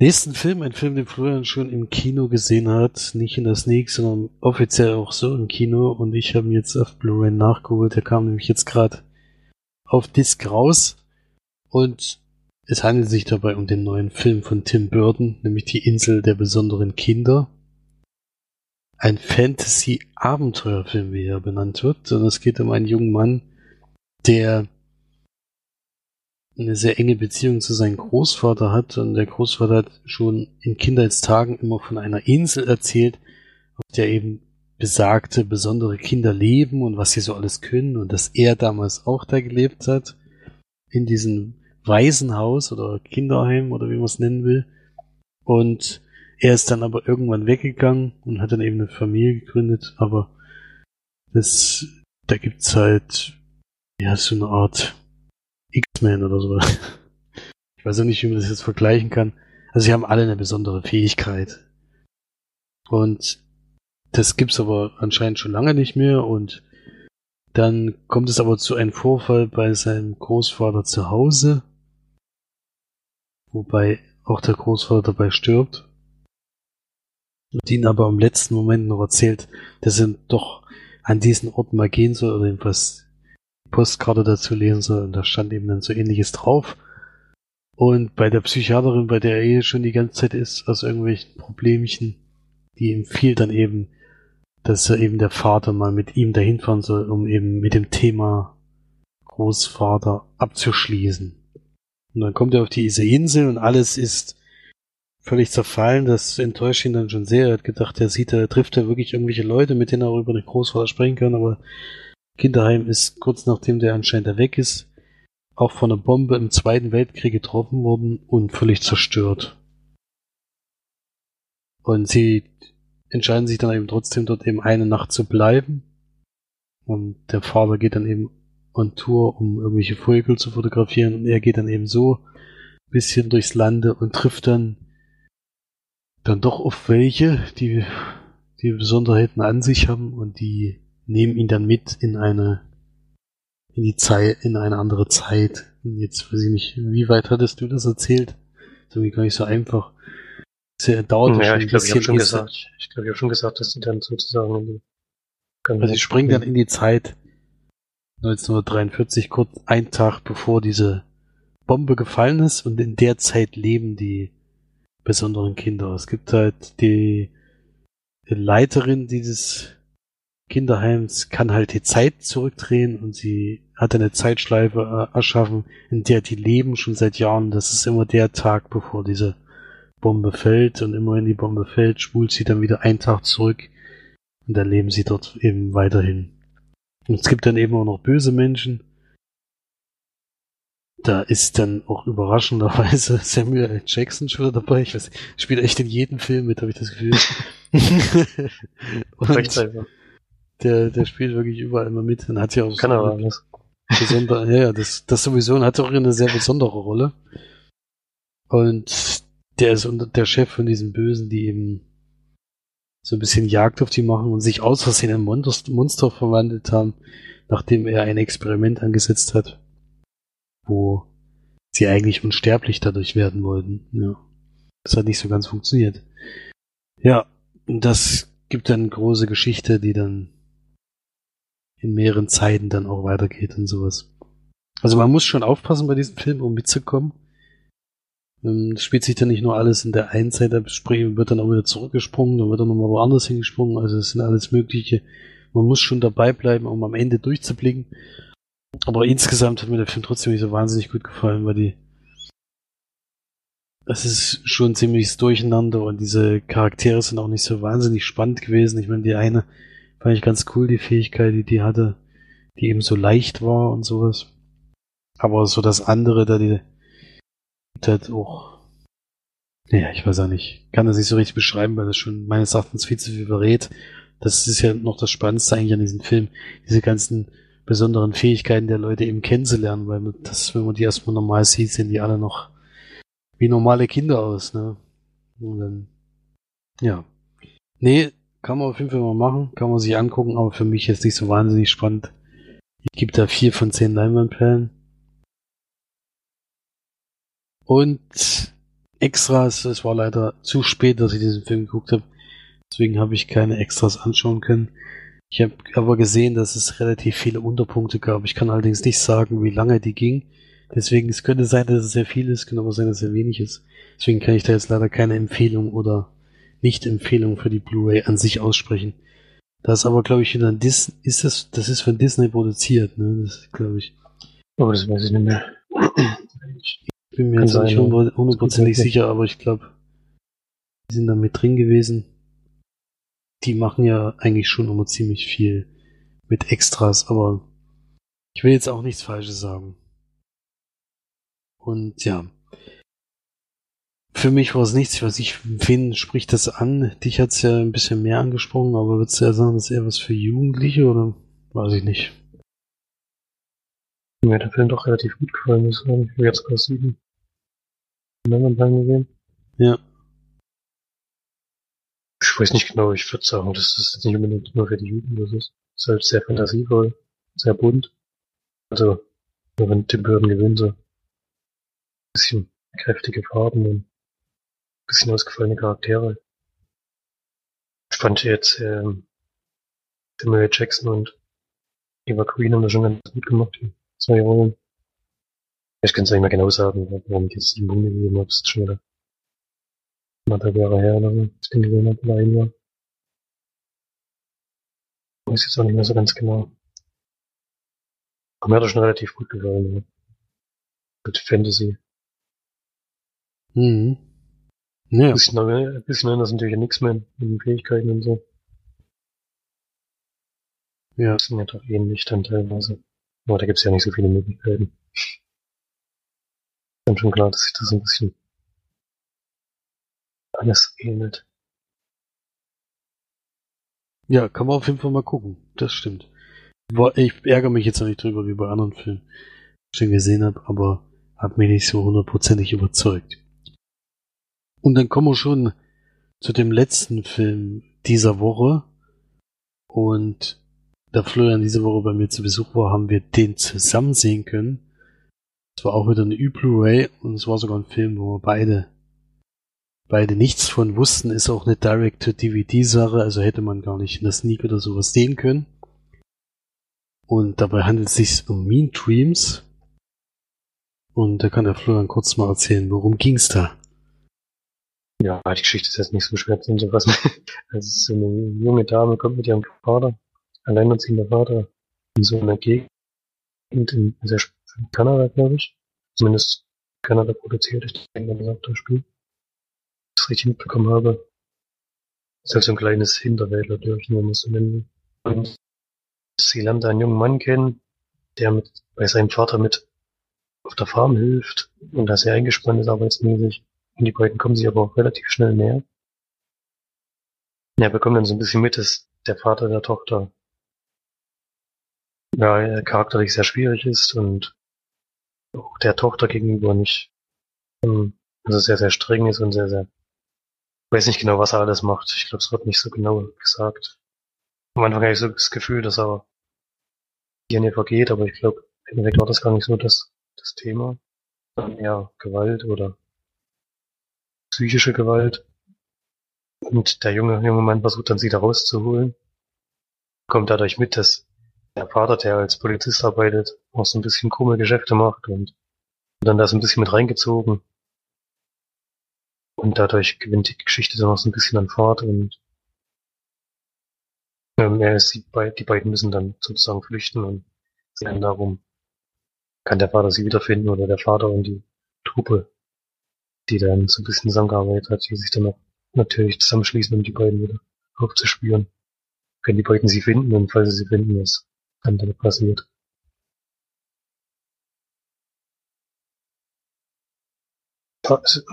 Speaker 1: Nächsten Film, ein Film, den Florian schon im Kino gesehen hat, nicht in der Sneak, sondern offiziell auch so im Kino und ich habe ihn jetzt auf Blu-ray nachgeholt, der kam nämlich jetzt gerade auf Disc raus. Und es handelt sich dabei um den neuen Film von Tim Burton, nämlich Die Insel der besonderen Kinder. Ein Fantasy-Abenteuerfilm, wie er benannt wird, und es geht um einen jungen Mann, der eine sehr enge Beziehung zu seinem Großvater hat. Und der Großvater hat schon in Kindheitstagen immer von einer Insel erzählt, auf der eben besagte besondere Kinder leben und was sie so alles können und dass er damals auch da gelebt hat in diesem Waisenhaus oder Kinderheim oder wie man es nennen will und er ist dann aber irgendwann weggegangen und hat dann eben eine Familie gegründet, aber das, da gibt's halt, ja, so eine Art X-Men oder so. *laughs* Ich weiß auch nicht, wie man das jetzt vergleichen kann. Also sie haben alle eine besondere Fähigkeit. Und das gibt's aber anscheinend schon lange nicht mehr und dann kommt es aber zu einem Vorfall bei seinem Großvater zu Hause, wobei auch der Großvater dabei stirbt. Und ihn aber im letzten Moment noch erzählt, dass er doch an diesen Ort mal gehen soll oder die Postkarte dazu lesen soll und da stand eben dann so ähnliches drauf. Und bei der Psychiaterin, bei der er eh schon die ganze Zeit ist, aus irgendwelchen Problemchen, die empfiehlt dann eben, dass er eben der Vater mal mit ihm dahin fahren soll, um eben mit dem Thema Großvater abzuschließen. Und dann kommt er auf diese Insel und alles ist völlig zerfallen. Das enttäuscht ihn dann schon sehr. Er hat gedacht, er sieht, er trifft ja wirklich irgendwelche Leute, mit denen er über den Großvater sprechen kann, aber Kinderheim ist kurz nachdem der anscheinend weg ist, auch von einer Bombe im Zweiten Weltkrieg getroffen worden und völlig zerstört. Und sie entscheiden sich dann eben trotzdem dort eben eine Nacht zu bleiben. Und der Vater geht dann eben on Tour, um irgendwelche Vögel zu fotografieren. Und er geht dann eben so ein bisschen durchs Lande und trifft dann dann doch auf welche, die die Besonderheiten an sich haben und die nehmen ihn dann mit in eine in die Zeit, in eine andere Zeit. Und jetzt weiß ich nicht, wie weit hattest du das erzählt? Das ist irgendwie gar nicht so einfach.
Speaker 2: Sehr dauert ja, ich glaube, ich habe schon gesagt, ich glaube, ich habe schon gesagt, dass sie dann sozusagen
Speaker 1: also sie springen dann in die Zeit 1943, kurz ein Tag bevor diese Bombe gefallen ist und in der Zeit leben die besonderen Kinder. Es gibt halt die Leiterin dieses Kinderheims kann halt die Zeit zurückdrehen und sie hat eine Zeitschleife äh, erschaffen, in der die leben schon seit Jahren. Das ist immer der Tag, bevor diese Bombe fällt und immer wenn die Bombe fällt, spult sie dann wieder einen Tag zurück und dann leben sie dort eben weiterhin. Und es gibt dann eben auch noch böse Menschen. Da ist dann auch überraschenderweise *laughs* Samuel L. Jackson schon wieder dabei. Ich weiß, spielt echt in jedem Film mit, habe ich das Gefühl. *laughs* und der, der spielt wirklich überall immer mit. Dann hat ja auch
Speaker 2: Kann so er alles.
Speaker 1: Besonder, ja, ja, das, das sowieso und hat auch eine sehr besondere Rolle. Und der ist der Chef von diesen Bösen, die eben so ein bisschen Jagd auf die machen und sich aus Versehen in Monster, Monster verwandelt haben, nachdem er ein Experiment angesetzt hat, wo sie eigentlich unsterblich dadurch werden wollten. Ja. Das hat nicht so ganz funktioniert. Ja, und das gibt dann große Geschichte, die dann in mehreren Zeiten dann auch weitergeht und sowas. Also man muss schon aufpassen bei diesem Film, um mitzukommen. Ähm, das spielt sich dann nicht nur alles in der einen Zeit ab, wird dann auch wieder zurückgesprungen, dann wird dann nochmal woanders hingesprungen, also es sind alles mögliche. Man muss schon dabei bleiben, um am Ende durchzublicken. Aber insgesamt hat mir der Film trotzdem nicht so wahnsinnig gut gefallen, weil die es ist schon ziemlich durcheinander und diese Charaktere sind auch nicht so wahnsinnig spannend gewesen. Ich meine, die eine fand ich ganz cool, die Fähigkeit, die die hatte, die eben so leicht war und sowas. Aber so das andere, da die halt auch, naja, ich weiß auch nicht, kann das nicht so richtig beschreiben, weil das schon meines Erachtens viel zu viel verrät. Das ist ja noch das Spannendste eigentlich an diesem Film, diese ganzen besonderen Fähigkeiten der Leute eben kennenzulernen, weil das, wenn man die erstmal normal sieht, sehen die alle noch wie normale Kinder aus, ne? Und dann, ja. Nee, kann man auf jeden Fall mal machen, kann man sich angucken, aber für mich ist nicht so wahnsinnig spannend. Ich gebe da vier von zehn Leinwandperlen. Und Extras, es war leider zu spät, dass ich diesen Film geguckt habe. Deswegen habe ich keine Extras anschauen können. Ich habe aber gesehen, dass es relativ viele Unterpunkte gab. Ich kann allerdings nicht sagen, wie lange die ging. Deswegen, es könnte sein, dass es sehr viel ist, kann aber sein, dass es sehr wenig ist. Deswegen kann ich da jetzt leider keine Empfehlung oder Nicht-Empfehlung für die Blu-ray an sich aussprechen. Das ist aber, glaube ich, wieder ein Disney, ist das, das ist von Disney produziert, ne? Das glaube ich.
Speaker 2: Aber oh, das weiß ich nicht mehr *clears throat*
Speaker 1: bin mir jetzt nicht hundertprozentig sicher, aber ich glaube, die sind da mit drin gewesen. Die machen ja eigentlich schon immer ziemlich viel mit Extras, aber ich will jetzt auch nichts Falsches sagen. Und ja. Für mich war es nichts, was ich, wen spricht das an? Dich hat es ja ein bisschen mehr angesprochen, aber würdest du ja sagen, das ist eher was für Jugendliche oder weiß ich nicht?
Speaker 2: Mir hat der Film doch relativ gut gefallen, muss ich sagen. Ich jetzt sogar sieben. Momentan gesehen.
Speaker 1: Ja.
Speaker 2: Ich weiß nicht genau, ich würde sagen, dass das nicht unbedingt nur für die Jugend ist. Es ist halt sehr fantasievoll, sehr bunt. Also, wenn Tim Burton gewinnt, so ein bisschen kräftige Farben und ein bisschen ausgefallene Charaktere. Ich fand jetzt ähm, Samuel Jackson und Eva Queen haben das schon ganz gut gemacht, die zwei Rollen. Ich kann es nicht mehr genau sagen, warum ich jetzt die Bunde gegeben habe. Ist schon wieder anderthalb Jahre her oder so, ich den gesehen habe, oder ein Jahr. Ich weiß jetzt auch nicht mehr so ganz genau. Aber mir hat er schon relativ gut gefallen, ja. Mit Fantasy.
Speaker 1: Mhm. Ja.
Speaker 2: Ein bisschen, ein bisschen anders natürlich an X-Men mit den Fähigkeiten und so.
Speaker 1: Ja.
Speaker 2: Das sind ja doch ähnlich dann teilweise. Aber da gibt's ja nicht so viele Möglichkeiten. Dann schon klar, dass sich das ein bisschen alles ähnelt.
Speaker 1: Ja, kann man auf jeden Fall mal gucken. Das stimmt. Ich ärgere mich jetzt noch nicht drüber wie bei anderen Filmen, die ich schon gesehen habe, aber hat mich nicht so hundertprozentig überzeugt. Und dann kommen wir schon zu dem letzten Film dieser Woche. Und da Florian diese Woche bei mir zu Besuch war, haben wir den zusammen sehen können. Es war auch wieder eine Ü-Blu-ray und es war sogar ein Film, wo wir beide beide nichts von wussten, ist auch eine Direct-to-DVD-Sache, also hätte man gar nicht in der Sneak oder sowas sehen können. Und dabei handelt es sich um Mean Dreams. Und da kann der Florian kurz mal erzählen, worum ging's da?
Speaker 2: Ja, die Geschichte ist jetzt nicht so schwer zu fassen. *laughs* Also so eine junge Dame kommt mit ihrem Vater, alleinerziehender Vater, in so einer Gegend in, sehr in Kanada, glaube ich. Zumindest Kanada produziert, ich denke, sagt das Spiel. Das ich richtig mitbekommen habe. ist halt so ein kleines Hinterwäldler-Dörfchen, wenn man es so nennen. Und sie lernt einen jungen Mann kennen, der mit, bei seinem Vater mit auf der Farm hilft und da sehr eingespannt ist arbeitsmäßig. Und die beiden kommen sich aber auch relativ schnell näher. Ja, bekommt dann so ein bisschen mit, dass der Vater der Tochter ja, charakterlich sehr schwierig ist und auch der Tochter gegenüber nicht, ähm, also sehr, sehr streng ist und sehr, sehr, ich weiß nicht genau, was er alles macht. Ich glaube, es wird nicht so genau gesagt. Am Anfang hatte ich so das Gefühl, dass er hier nicht vergeht, aber ich glaube, im Endeffekt war das gar nicht so das, das Thema. Sondern eher Gewalt oder psychische Gewalt. Und der junge, junge Mann versucht dann sie da rauszuholen. Kommt dadurch mit, dass der Vater, der als Polizist arbeitet, auch so ein bisschen krumme Geschäfte macht und dann da so ein bisschen mit reingezogen. Und dadurch gewinnt die Geschichte dann auch so ein bisschen an Fahrt und ähm, er ist, die, die beiden müssen dann sozusagen flüchten und dann darum, kann der Vater sie wiederfinden oder der Vater und die Truppe, die dann so ein bisschen zusammengearbeitet hat, die sich dann auch natürlich zusammenschließen, um die beiden wieder aufzuspüren. Können die beiden sie finden und falls sie sie finden, was dann passiert.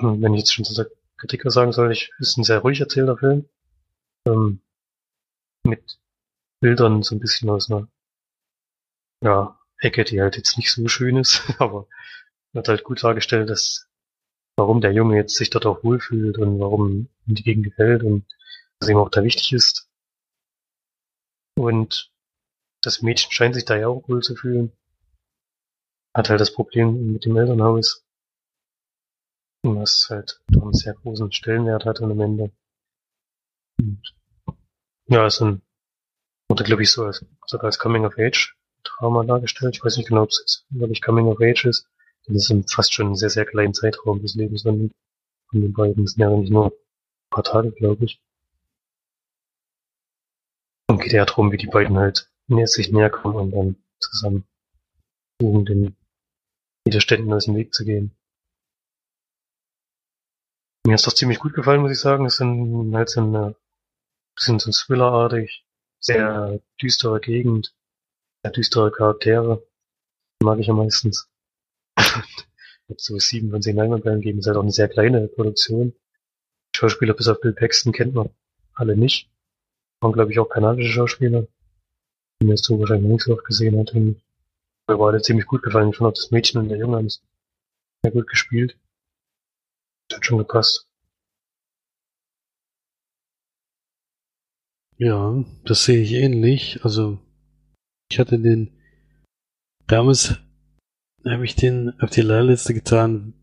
Speaker 2: Wenn ich jetzt schon zu der Kritik was sagen soll, ich, ist ein sehr ruhig erzählter Film. Ähm, mit Bildern so ein bisschen aus einer ja, Ecke, die halt jetzt nicht so schön ist, *laughs* aber wird halt gut dargestellt, dass warum der Junge jetzt sich dort auch wohlfühlt und warum ihm die Gegend gefällt und was ihm auch da wichtig ist. Und das Mädchen scheint sich da ja auch wohl zu fühlen. Hat halt das Problem mit dem Elternhaus. Was halt doch einen sehr großen Stellenwert hat am Ende. Und ja, ist ein, wurde glaube ich so als, sogar als Coming of Age Drama dargestellt. Ich weiß nicht genau, ob es jetzt wirklich Coming of Age ist. Das ist fast schon einen sehr, sehr kleinen Zeitraum des Lebens von, von den beiden. Das sind ja nicht nur ein paar Tage, glaube ich. Und geht ja darum, wie die beiden halt näher sich näher kommen und dann zusammen versuchen, den Widerständen aus dem Weg zu gehen. Mir hat's doch ziemlich gut gefallen, muss ich sagen. Es sind halt so eine bisschen so Thriller-artig, sehr düstere Gegend, sehr düstere Charaktere. Mag ich am meistens. *laughs* Jetzt so sieben von zehn Leinwandperlen geben, ist halt auch eine sehr kleine Produktion. Schauspieler bis auf Bill Paxton kennt man alle nicht. Waren, glaube ich, auch kanadische Schauspieler den historisch eigentlich nichts so oft gesehen hat. Und mir beide ziemlich gut gefallen. Ich fand auch das Mädchen und der Junge haben es sehr gut gespielt. Das hat schon gepasst.
Speaker 1: Ja, das sehe ich ähnlich. Also, ich hatte den, damals habe ich den auf die Leihliste getan.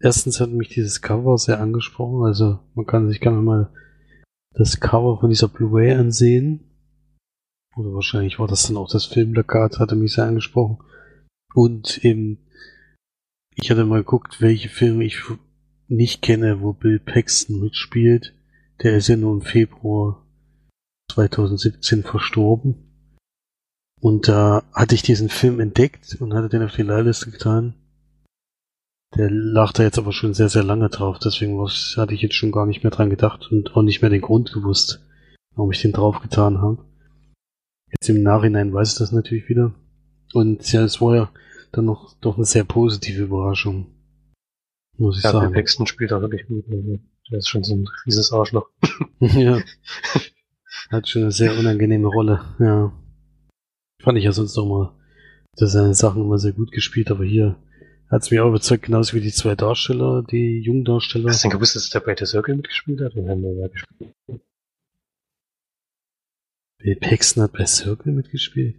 Speaker 1: Erstens hat mich dieses Cover sehr angesprochen. Also, man kann sich gerne mal das Cover von dieser Blu-ray ansehen. Oder wahrscheinlich war das dann auch das Filmplakat, hatte mich sehr angesprochen. Und eben, ich hatte mal geguckt, welche Filme ich nicht kenne, wo Bill Paxton mitspielt. Der ist ja nur im Februar 2017 verstorben. Und da hatte ich diesen Film entdeckt und hatte den auf die Leihliste getan. Der lag da jetzt aber schon sehr, sehr lange drauf, deswegen hatte ich jetzt schon gar nicht mehr dran gedacht und auch nicht mehr den Grund gewusst, warum ich den drauf getan habe. Jetzt im Nachhinein weiß ich das natürlich wieder. Und ja, es war ja dann noch doch eine sehr positive Überraschung. Muss ich
Speaker 2: Ja,
Speaker 1: sagen.
Speaker 2: Bill Paxton spielt da wirklich gut. Also, Der ist schon so ein rieses Arschloch. *laughs*
Speaker 1: ja. *laughs* Hat schon eine sehr unangenehme Rolle, ja. Fand ich ja sonst auch mal, dass seine Sachen immer sehr gut gespielt, aber hier hat es mich auch überzeugt, genauso wie die zwei Darsteller, die jungen Darsteller.
Speaker 2: Hast du denn gewusst, dass der bei The Circle mitgespielt hat? Den haben wir ja gespielt.
Speaker 1: Bill Paxton hat bei Circle mitgespielt.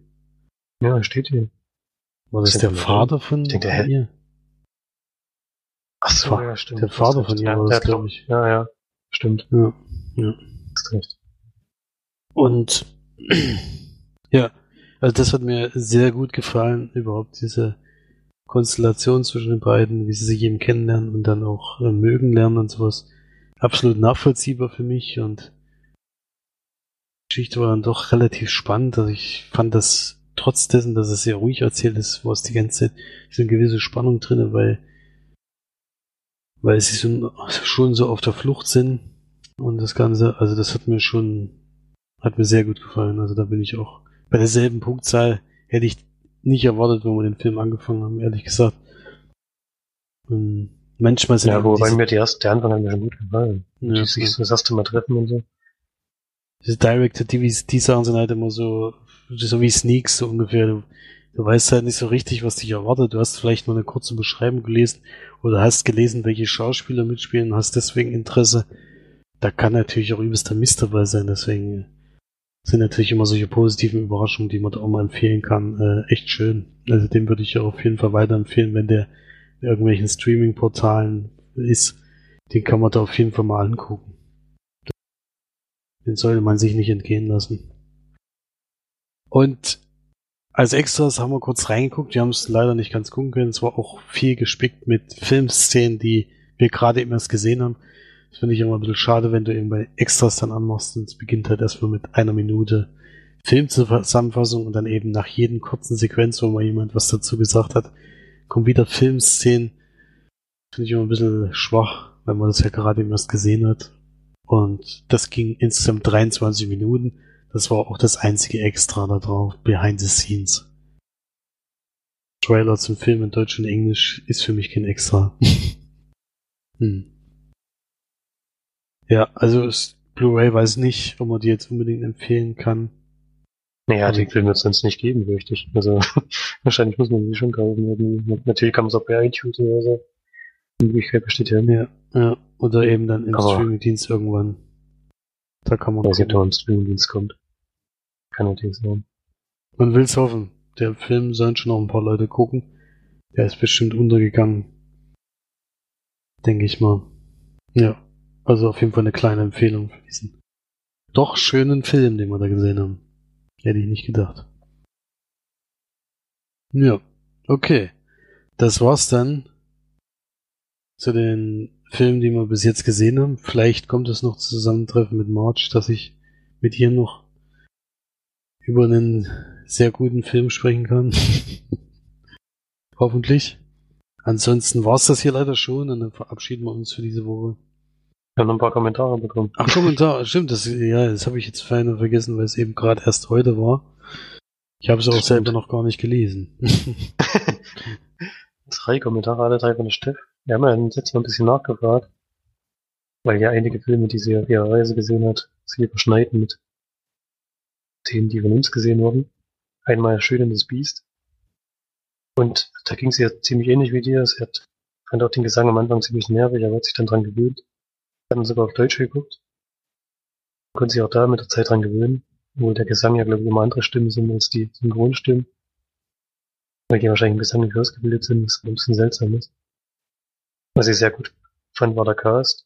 Speaker 2: Ja, steht hier.
Speaker 1: War das der Vater von
Speaker 2: ich denke, der-
Speaker 1: ihr?
Speaker 2: Ach so, ja, stimmt.
Speaker 1: der Vater von ihr
Speaker 2: ja,
Speaker 1: war das,
Speaker 2: der hat
Speaker 1: glaub
Speaker 2: doch-
Speaker 1: ich.
Speaker 2: Ja, ja, stimmt.
Speaker 1: Ja, ja.
Speaker 2: Hast recht.
Speaker 1: Und *clears throat* ja, also das hat mir sehr gut gefallen, überhaupt diese Konstellation zwischen den beiden, wie sie sich eben kennenlernen und dann auch äh, mögen lernen und sowas. Absolut nachvollziehbar für mich und Geschichte war dann doch relativ spannend. Also ich fand das trotz dessen, dass es sehr ruhig erzählt ist, war es die ganze Zeit so eine gewisse Spannung drinne, weil weil sie so, schon so auf der Flucht sind und das Ganze, also das hat mir schon hat mir sehr gut gefallen. Also da bin ich auch bei derselben Punktzahl hätte ich nicht erwartet, wenn wir den Film angefangen haben, ehrlich gesagt. Und manchmal sind
Speaker 2: Ja,
Speaker 1: eben
Speaker 2: wobei mir die erste, der Anfang hat mir schon gut gefallen.
Speaker 1: Ja,
Speaker 2: die sich so das erste Mal treffen und so.
Speaker 1: Diese Director, die, die Sachen sind halt immer so, so wie Sneaks, so ungefähr. Du, du weißt halt nicht so richtig, was dich erwartet. Du hast vielleicht mal eine kurze Beschreibung gelesen oder hast gelesen, welche Schauspieler mitspielen hast deswegen Interesse. Da kann natürlich auch übelster Mist dabei sein, deswegen sind natürlich immer solche positiven Überraschungen, die man da auch mal empfehlen kann, äh, echt schön. Also den würde ich ja auf jeden Fall weiterempfehlen, wenn der in irgendwelchen Streaming-Portalen ist. Den kann man da auf jeden Fall mal angucken. Den sollte man sich nicht entgehen lassen. Und als Extras haben wir kurz reingeguckt. Wir haben es leider nicht ganz gucken können. Es war auch viel gespickt mit Filmszenen, die wir gerade eben erst gesehen haben. Das finde ich immer ein bisschen schade, wenn du eben bei Extras dann anmachst und es beginnt halt erstmal mit einer Minute Filmzusammenfassung und dann eben nach jedem kurzen Sequenz, wo mal jemand was dazu gesagt hat, kommen wieder Filmszenen. Finde ich immer ein bisschen schwach, weil man das ja gerade eben erst gesehen hat. Und das ging insgesamt 23 Minuten. Das war auch das einzige Extra da drauf, behind the scenes. Trailer zum Film in Deutsch und Englisch ist für mich kein Extra. *laughs* hm. Ja, also ist Blu-ray weiß nicht, ob man die jetzt unbedingt empfehlen kann.
Speaker 2: Naja,
Speaker 1: Also-
Speaker 2: den Film wird es sonst nicht geben, ich. Also, *laughs* wahrscheinlich muss man die schon kaufen. Natürlich kann man es auch bei iTunes oder so. Möglichkeit besteht ja.
Speaker 1: Ja, ja. Oder eben dann im
Speaker 2: Aber-
Speaker 1: Streamingdienst irgendwann. Da kann man
Speaker 2: es
Speaker 1: gucken.
Speaker 2: da ein Streamingdienst kommt. Kann natürlich sein.
Speaker 1: Man will's hoffen. Der Film sollen schon noch ein paar Leute gucken. Der ist bestimmt untergegangen. Denke ich mal. Ja. Also auf jeden Fall eine kleine Empfehlung für diesen doch schönen Film, den wir da gesehen haben. Hätte ich nicht gedacht. Ja. Okay. Das war's dann zu den Filmen, die wir bis jetzt gesehen haben. Vielleicht kommt es noch zu Zusammentreffen mit March, dass ich mit ihr noch über einen sehr guten Film sprechen kann. *laughs* Hoffentlich. Ansonsten war's das hier leider schon und dann verabschieden wir uns für diese Woche.
Speaker 2: Wir haben noch ein paar Kommentare bekommen.
Speaker 1: Ach, Kommentar, stimmt, das, ja, das habe ich jetzt feiner vergessen, weil es eben gerade erst heute war. Ich habe es auch
Speaker 2: Stimmt.
Speaker 1: selber noch gar nicht gelesen. *laughs*
Speaker 2: drei Kommentare, alle drei von der Steff. Wir haben ja jetzt mal ein bisschen nachgefragt, weil ja einige Filme, die sie auf ihrer Reise gesehen hat, sie überschneiden mit denen, die von uns gesehen wurden. Einmal Schön in das Biest. Und da ging sie ja ziemlich ähnlich wie dir. Sie hat, fand auch den Gesang am Anfang ziemlich nervig, aber hat sich dann dran gewöhnt. Hat dann sogar auf Deutsch geguckt. Konnte sich auch da mit der Zeit dran gewöhnen, obwohl der Gesang ja, glaube ich, immer andere Stimmen sind als die Synchronstimmen. Weil die wahrscheinlich im Gesang nicht ausgebildet sind, was ein bisschen seltsam ist. Was ich sehr gut fand, war der Cast.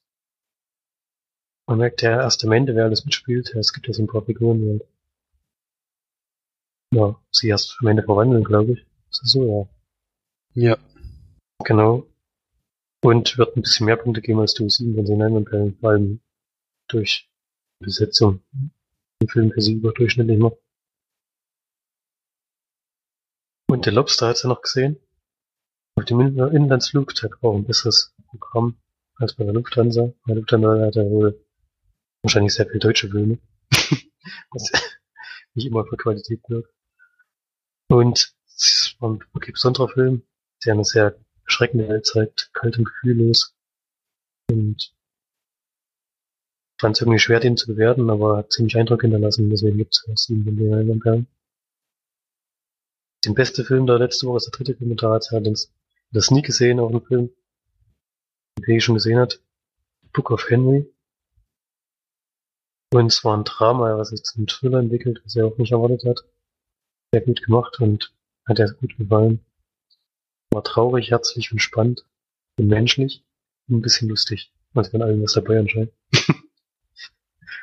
Speaker 2: Man merkt ja erst am Ende, wer alles mitspielt. Es gibt ja so ein paar Figuren und ja, sie erst am Ende verwandeln, glaube ich. Ist das so,
Speaker 1: ja. Ja.
Speaker 2: Genau. Und wird ein bisschen mehr Punkte geben als du 7 von den Einwandperlen, vor allem durch Besetzung. Den Film per sie überdurchschnittlich noch. Und der Lobster hat sie noch gesehen. Auf dem Inlandsflug hat auch ein besseres Programm als bei der Lufthansa. Bei der Lufthansa hat er wohl wahrscheinlich sehr viel deutsche Filme. *laughs* Was *laughs* nicht immer für Qualität wirkt. Und es war ein wirklich besonderer Film, der eine sehr schreckende Welt zeigt, kalt und gefühllos. Und fand es irgendwie schwer, den zu bewerten, aber hat ziemlich Eindruck hinterlassen, deswegen gibt es auch sieben von den Perlen. Den beste Film der letzte Woche ist der dritte Kommentar, hat allerdings das nie gesehen, auch ein Film, den ich schon gesehen hat. Book of Henry. Und es war ein Drama, was sich zum Thriller entwickelt, was er auch nicht erwartet hat. Sehr gut gemacht und hat er gut gefallen. War traurig, herzlich und spannend und menschlich und ein bisschen lustig. Also wenn allem was dabei anscheinend. *laughs*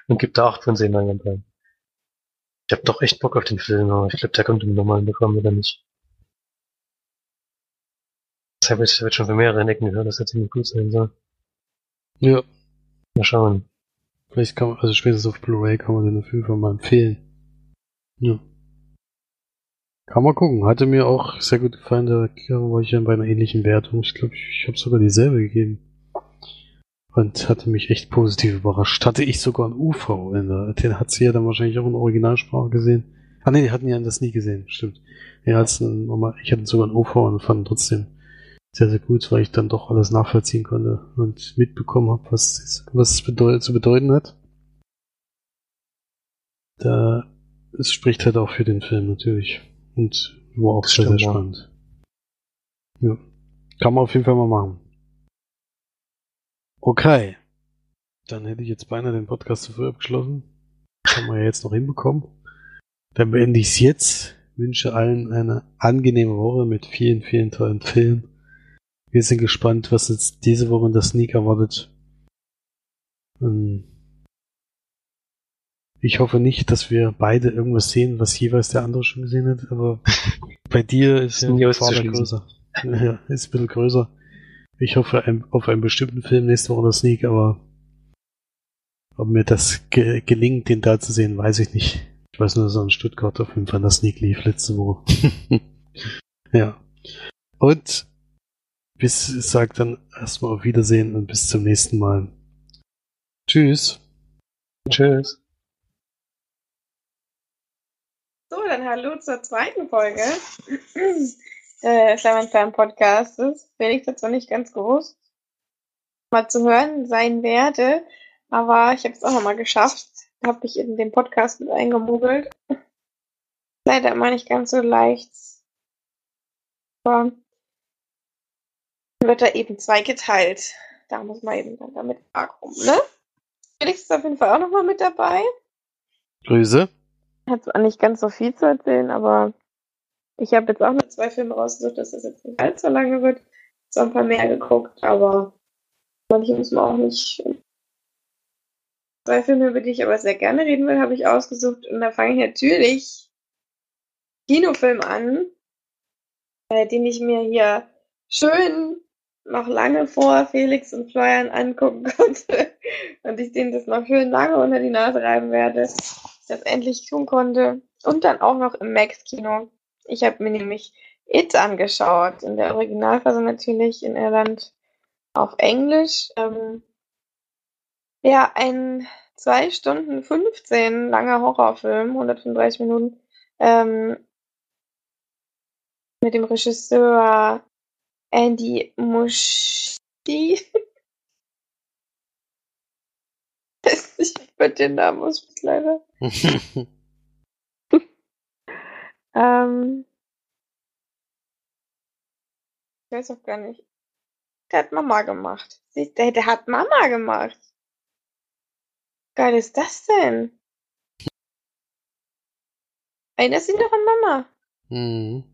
Speaker 2: und gibt da acht von zehn Leinwandperlen. Ich hab doch echt Bock auf den Film, aber ich glaube, der kommt im normalen Programm oder nicht. Das habe ich, schon für mehrere Ecken gehört, dass er ziemlich gut sein soll.
Speaker 1: Ja.
Speaker 2: Mal schauen.
Speaker 1: Vielleicht kann man, also spätestens auf Blu-ray kann man den auf jeden Fall mal empfehlen. Ja. Kann man gucken. Hatte mir auch sehr gut gefallen, da war ich ja bei einer ähnlichen Wertung. Ich glaube, ich, ich habe sogar dieselbe gegeben. Und hatte mich echt positiv überrascht. Hatte ich sogar ein UV in der, den hat sie ja dann wahrscheinlich auch in Originalsprache gesehen. Ah nee, die hatten ja das nie gesehen, stimmt. Ja, ich hatte sogar ein UV und fand trotzdem sehr, sehr gut, weil ich dann doch alles nachvollziehen konnte und mitbekommen habe, was, was es bedeut zu bedeuten hat. Da, es spricht halt auch für den Film natürlich. Und war auch sehr, sehr spannend. Ja. Kann man auf jeden Fall mal machen. Okay. Dann hätte ich jetzt beinahe den Podcast zu früh abgeschlossen. Kann man ja jetzt noch hinbekommen. Dann beende ich es jetzt. Wünsche allen eine angenehme Woche mit vielen, vielen tollen Filmen. Wir sind gespannt, was jetzt diese Woche in der Sneak erwartet. Ähm, ich hoffe nicht, dass wir beide irgendwas sehen, was jeweils der andere schon gesehen hat, aber *laughs* bei dir ist ja die Farbe größer. *laughs* Ja, ist ein bisschen größer. Ich hoffe ein, auf einen bestimmten Film nächste Woche in der Sneak, aber ob mir das ge gelingt, den da zu sehen, weiß ich nicht. Ich weiß nur, dass er in Stuttgart auf jeden Fall in der Sneak lief letzte Woche. *laughs* ja. Und bis, sagt dann erstmal auf Wiedersehen und bis zum nächsten Mal. Tschüss.
Speaker 2: Tschüss.
Speaker 3: So, dann hallo zur zweiten Folge *clears throat* äh, Schleimernfern Podcastes. Felix hat zwar nicht ganz gewusst, mal zu hören sein werde, aber ich habe es auch nochmal geschafft. Habe mich in den Podcast mit eingemogelt. Leider immer nicht ganz so leicht. Aber wird er eben zweigeteilt. Da muss man eben dann damit rum, ne? Felix ist auf jeden Fall auch nochmal mit dabei.
Speaker 1: Grüße
Speaker 3: hat zwar nicht ganz so viel zu erzählen, aber ich habe jetzt auch nur zwei Filme rausgesucht, dass das jetzt nicht allzu lange wird. So ein paar mehr geguckt, aber manche muss man auch nicht. Zwei Filme, über die ich aber sehr gerne reden will, habe ich ausgesucht. Und da fange ich natürlich Kinofilm an, äh, den ich mir hier schön noch lange vor Felix und Florian angucken *laughs* konnte und ich denen das noch schön lange unter die Nase reiben werde das endlich tun konnte. Und dann auch noch im Max-Kino. Ich habe mir nämlich It angeschaut. In der Originalfassung natürlich in Irland auf Englisch. Ähm, ja, ein 2 Stunden 15 langer Horrorfilm, 135 Minuten, ähm, mit dem Regisseur Andy Muschietti. *laughs* ich würde den Namen aus leider. *laughs* ähm, ich weiß auch gar nicht. Der hat Mama gemacht. Der, der hat Mama gemacht. geil ist das denn? Erinnerst du dich noch an Mama?
Speaker 1: Mhm.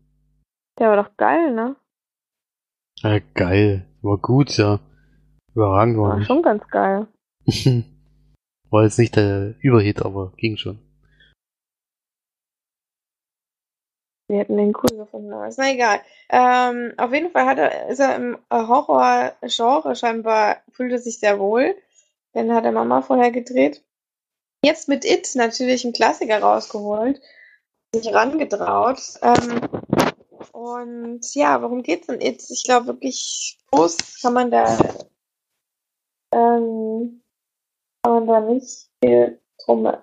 Speaker 3: Der war doch geil, ne?
Speaker 1: Ja, geil. War gut, ja. Überragend war
Speaker 3: War schon ganz geil. *laughs*
Speaker 1: war jetzt nicht der Überhit, aber ging schon.
Speaker 3: Wir hätten den cool gefunden, aber ist na egal. Ähm, auf jeden Fall hat er, ist er im Horror-Genre scheinbar, fühlt er sich sehr wohl. Den hat er Mama vorher gedreht. Jetzt mit It natürlich einen Klassiker rausgeholt, sich rangetraut. Ähm, und ja, worum geht's in It? Ich glaube wirklich groß kann man da ähm, kann man da nicht viel drum.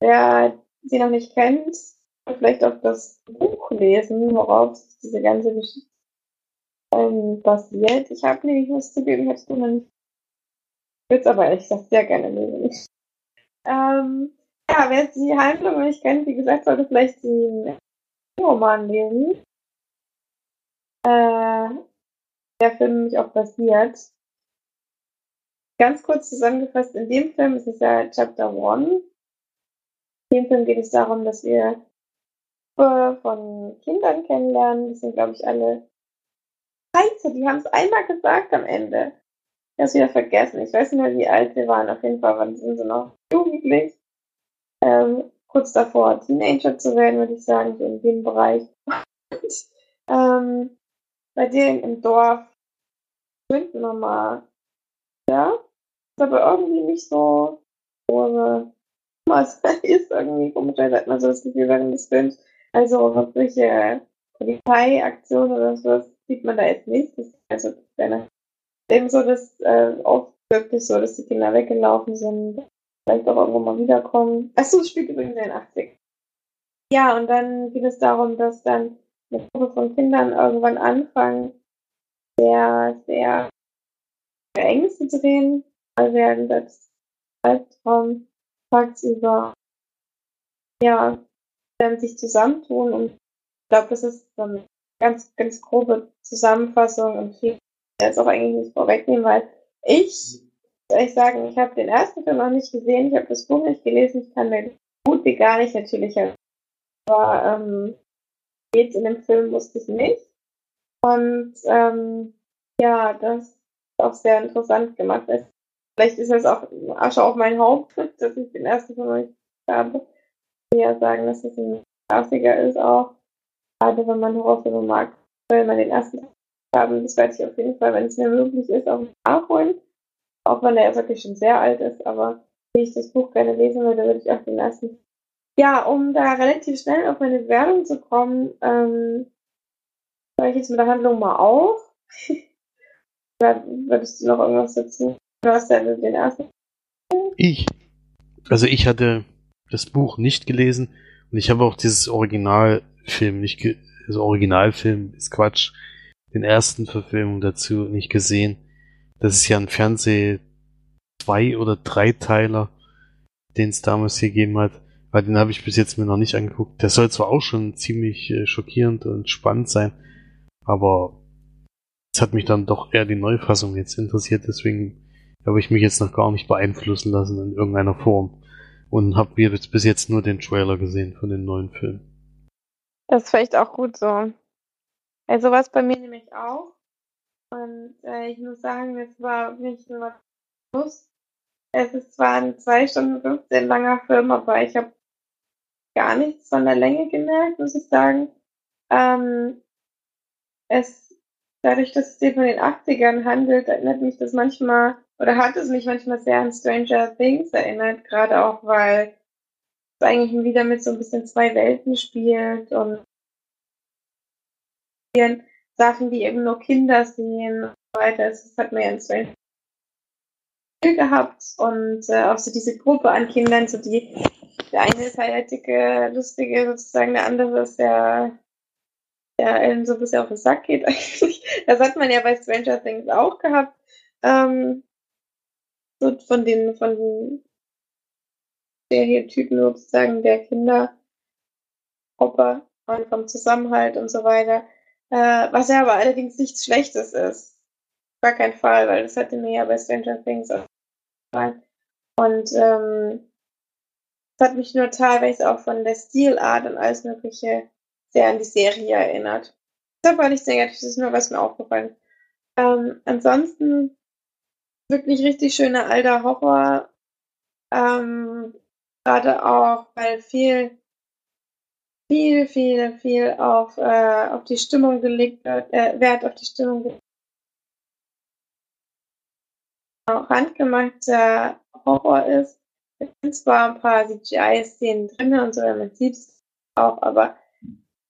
Speaker 3: Wer sie noch nicht kennt, kann vielleicht auch das Buch lesen, worauf diese ganze Geschichte ähm, basiert. Ich habe nämlich was zugeben, hättest du noch nicht. Ich würde es aber ehrlich gesagt sehr gerne lesen. *laughs* Ähm, ja, wer die Handlung nicht kennt, wie gesagt, sollte vielleicht den Roman lesen. Äh, der Film nämlich auch basiert. Ganz kurz zusammengefasst, in dem Film ist es ja Chapter One. In dem Film geht es darum, dass wir von Kindern kennenlernen. Das sind, glaube ich, alle 13. Die haben es einmal gesagt am Ende. Ich habe es wieder vergessen. Ich weiß nicht mehr, wie alt wir waren. Auf jeden Fall waren sie noch jugendlich. Ähm, kurz davor, Teenager zu werden, würde ich sagen, so in dem Bereich. Und, ähm, bei denen im Dorf schwimmt Mama. Ja, ist aber irgendwie nicht so große was *laughs* ist irgendwie komischerweise hat man so das Gefühl während des Films. Also wirkliche Polizeiaktion oder sowas sieht man da jetzt nicht. Das ist also eben so, dass äh, oft wirklich so, dass die Kinder weggelaufen sind, vielleicht auch irgendwo mal wiederkommen. Achso, es spielt übrigens in den 80 Ja, und dann geht es darum, dass dann eine Gruppe von Kindern irgendwann anfangen, sehr, sehr Ängste drehen, weil werden das Albtraum tagsüber ja dann sich zusammentun und ich glaube, das ist eine ganz, ganz grobe Zusammenfassung und viel jetzt auch eigentlich nicht vorwegnehmen, weil ich, ich sagen, ich habe den ersten Film noch nicht gesehen, ich habe das Buch nicht gelesen, ich kann mir gut wie gar nicht natürlich, aber ähm, jetzt in dem Film wusste ich nicht. Und ähm, ja, das ist auch sehr interessant gemacht. Vielleicht ist das auch Asche auf mein Haupt, dass ich den ersten Film noch nicht habe. Ich will ja sagen, dass es ein Klassiker ist auch. Gerade wenn man Horrorfilme mag, will man den ersten haben. Das werde ich auf jeden Fall, wenn es mir möglich ist, auch nachholen. Auch wenn er wirklich schon sehr alt ist, aber wenn ich das Buch gerne lesen würde, würde ich auch den ersten. Ja, um da relativ schnell auf meine Bewertung zu kommen, ähm, höre ich jetzt mit der Handlung mal auf. *laughs* Würdest du noch irgendwas dazu? Du hast ja den ersten.
Speaker 1: Ich. Also ich hatte das Buch nicht gelesen und ich habe auch dieses Originalfilm nicht, ge also Originalfilm ist Quatsch, den ersten Verfilmung dazu nicht gesehen. Das ist ja ein Fernseh zwei oder dreiteiler, den es damals gegeben hat. Weil den habe ich bis jetzt mir noch nicht angeguckt. Der soll zwar auch schon ziemlich äh, schockierend und spannend sein, aber es hat mich dann doch eher die Neufassung jetzt interessiert, deswegen habe ich mich jetzt noch gar nicht beeinflussen lassen in irgendeiner Form und habe jetzt bis jetzt nur den Trailer gesehen von den neuen Filmen.
Speaker 3: Das ist vielleicht auch gut so. Also was bei mir nämlich auch. Und äh, ich muss sagen, es war wirklich nur Plus. Es ist zwar ein 2 Stunden 15 langer Film, aber ich habe gar nichts von der Länge gemerkt, muss ich sagen. Ähm, es, dadurch, dass es sich von den 80ern handelt, erinnert mich das manchmal, oder hat es mich manchmal sehr an Stranger Things erinnert, gerade auch, weil es eigentlich wieder mit so ein bisschen zwei Welten spielt und Sachen, die eben nur Kinder sehen und so weiter. Das hat man ja in Stranger gehabt und äh, auch so diese Gruppe an Kindern, so die, der eine ist halt der dicke, lustige sozusagen, der andere ist der, der einem so ein bisschen auf den Sack geht *laughs* eigentlich. Das hat man ja bei Stranger Things auch gehabt. Ähm, so von den, von den Stereotypen sozusagen der Kinder, Gruppe und vom Zusammenhalt und so weiter. Äh, was ja aber allerdings nichts Schlechtes ist. Gar kein Fall, weil das hatte mir ja bei Stranger Things auch gefallen. Und ähm, es hat mich nur teilweise auch von der Stilart und alles Mögliche sehr an die Serie erinnert. Das war nichts Negatives, das ist nur was mir aufgefallen. Ähm, ansonsten wirklich richtig schöner alter Horror. Ähm, Gerade auch, weil viel, viel, viel, viel auf, äh, auf die Stimmung gelegt äh, Wert auf die Stimmung gelegt auch handgemachter Horror ist. Es sind zwar ein paar CGI-Szenen drin und so, man sieht es auch, aber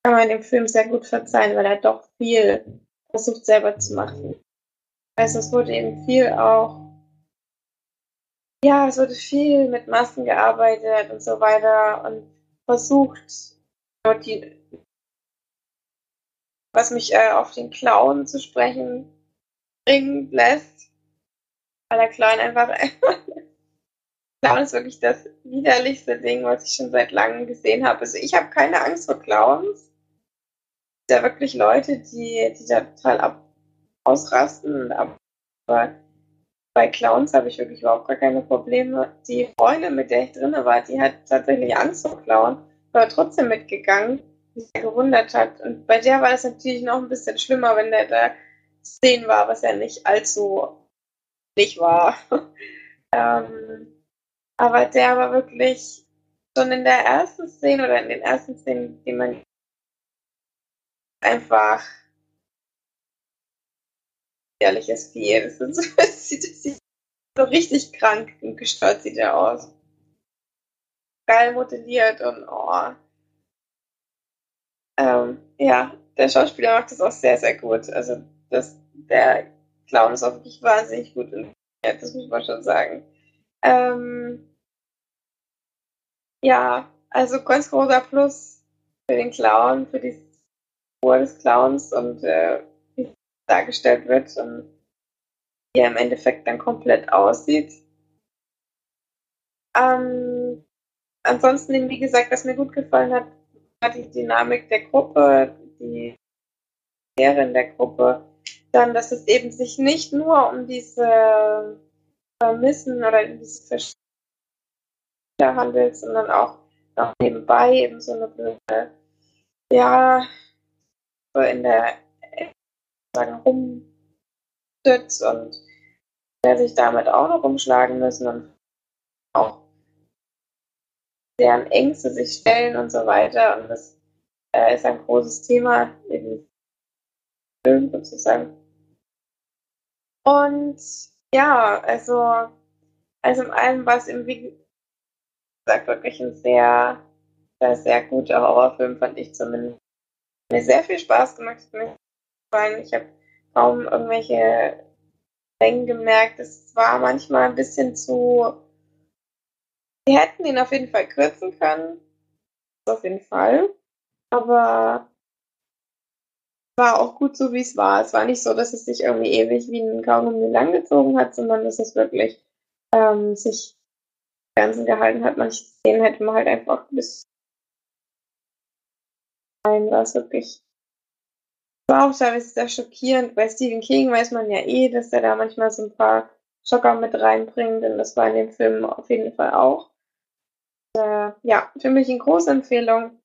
Speaker 3: kann man dem Film sehr gut verzeihen, weil er doch viel versucht selber zu machen. Also es wurde eben viel auch, ja, es wurde viel mit Masken gearbeitet und so weiter und versucht, die, was mich äh, auf den Clown zu sprechen bringen lässt, weil der Clown einfach, *laughs* Clown ist wirklich das widerlichste Ding, was ich schon seit langem gesehen habe. Also ich habe keine Angst vor Clowns. Da wirklich Leute, die, die da total ab ausrasten. Aber bei Clowns habe ich wirklich überhaupt gar keine Probleme. Die Freundin, mit der ich drinne war, die hat tatsächlich Angst vor Clown, war trotzdem mitgegangen, die sich gewundert hat. Und bei der war das natürlich noch ein bisschen schlimmer, wenn der da Szenen war, was ja nicht allzu nicht war. *laughs* ähm, aber der war wirklich schon in der ersten Szene oder in den ersten Szenen, die man einfach ehrliches Vieh. *laughs* Das, ist, das sieht so richtig krank und gestört sieht er aus. Geil modelliert und oh. Ähm, ja, der Schauspieler macht das auch sehr, sehr gut. Also das, der Clown ist auch wirklich wahnsinnig gut und das muss man schon sagen. Ähm, ja, also ganz großer Plus für den Clown, für die Ruhe des Clowns und äh, dargestellt wird und wie er im Endeffekt dann komplett aussieht. Ähm, ansonsten, wie gesagt, was mir gut gefallen hat, war die Dynamik der Gruppe, die Lehre der Gruppe. Dann, dass es eben sich nicht nur um diese Vermissen oder diese Verschiedenen handelt, sondern auch noch nebenbei eben so eine blöde, ja, in der sagen, rumsitzt und der sich damit auch noch umschlagen müssen und auch deren Ängste sich stellen und so weiter. Und das äh, ist ein großes Thema im Film sozusagen. Und ja, also, also in allem es eben, wie gesagt, wirklich ein sehr, sehr, sehr guter Horrorfilm, fand ich zumindest. Mir sehr viel Spaß gemacht, mir. Ich habe kaum irgendwelche Längen gemerkt. Es war manchmal ein bisschen zu. Wir hätten ihn auf jeden Fall kürzen können. Auf jeden Fall. Aber war auch gut so, wie es war. Es war nicht so, dass es sich irgendwie ewig wie ein Kaugummi langgezogen hat, sondern dass es wirklich ähm, sich Ganzen gehalten hat. Manche Szenen hätte man halt einfach bis Nein, war es wirklich war auch teilweise sehr schockierend. Bei Stephen King weiß man ja eh, dass er da manchmal so ein paar Schocker mit reinbringt und das war in dem Film auf jeden Fall auch. Äh, ja, für mich eine große Empfehlung.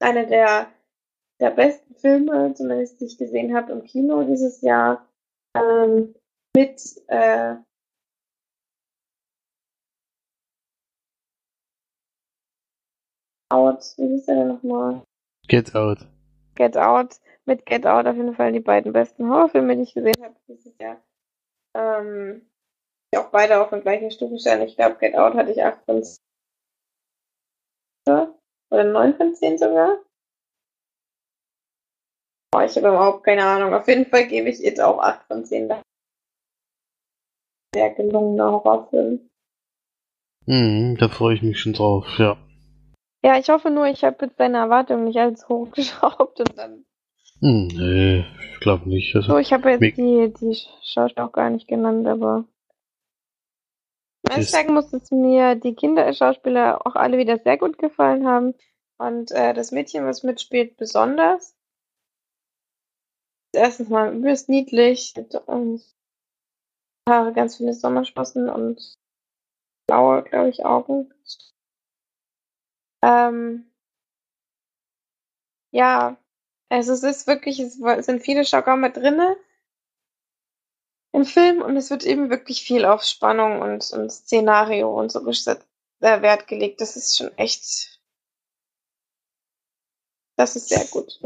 Speaker 3: Eine der, der besten Filme, zumindest die ich gesehen habe im Kino dieses Jahr. Ähm, mit äh, Out, wie hieß der denn nochmal?
Speaker 1: Get Out.
Speaker 3: Get Out mit Get Out auf jeden Fall die beiden besten Horrorfilme, die ich gesehen habe dieses Jahr. Ähm, die auch beide auf der gleichen Stufe stellen. Ich glaube, Get Out hatte ich 8 von 10. Oder 9 von 10 sogar. Oh, ich habe überhaupt keine Ahnung. Auf jeden Fall gebe ich It auch 8 von 10. Sehr gelungener Horrorfilm.
Speaker 1: Mhm, da freue ich mich schon drauf, ja.
Speaker 3: Ja, ich hoffe nur, ich habe jetzt deine Erwartungen nicht alles hochgeschraubt *laughs* und dann
Speaker 1: hm, nee, ich glaube nicht.
Speaker 3: Also, so, ich habe jetzt die, die Schauspieler auch gar nicht genannt, aber ich sagen muss, dass mir die Kinderschauspieler auch alle wieder sehr gut gefallen haben. Und äh, das Mädchen, was mitspielt, besonders. Erstens mal übelst niedlich. Und Haare ganz viele Sommersprossen und blaue, glaube ich, Augen. Ähm, ja, also es ist wirklich, es sind viele Schocker mit drinne im Film und es wird eben wirklich viel auf Spannung und, und Szenario und so gesetzt, äh, Wert gelegt. Das ist schon echt, das ist sehr gut.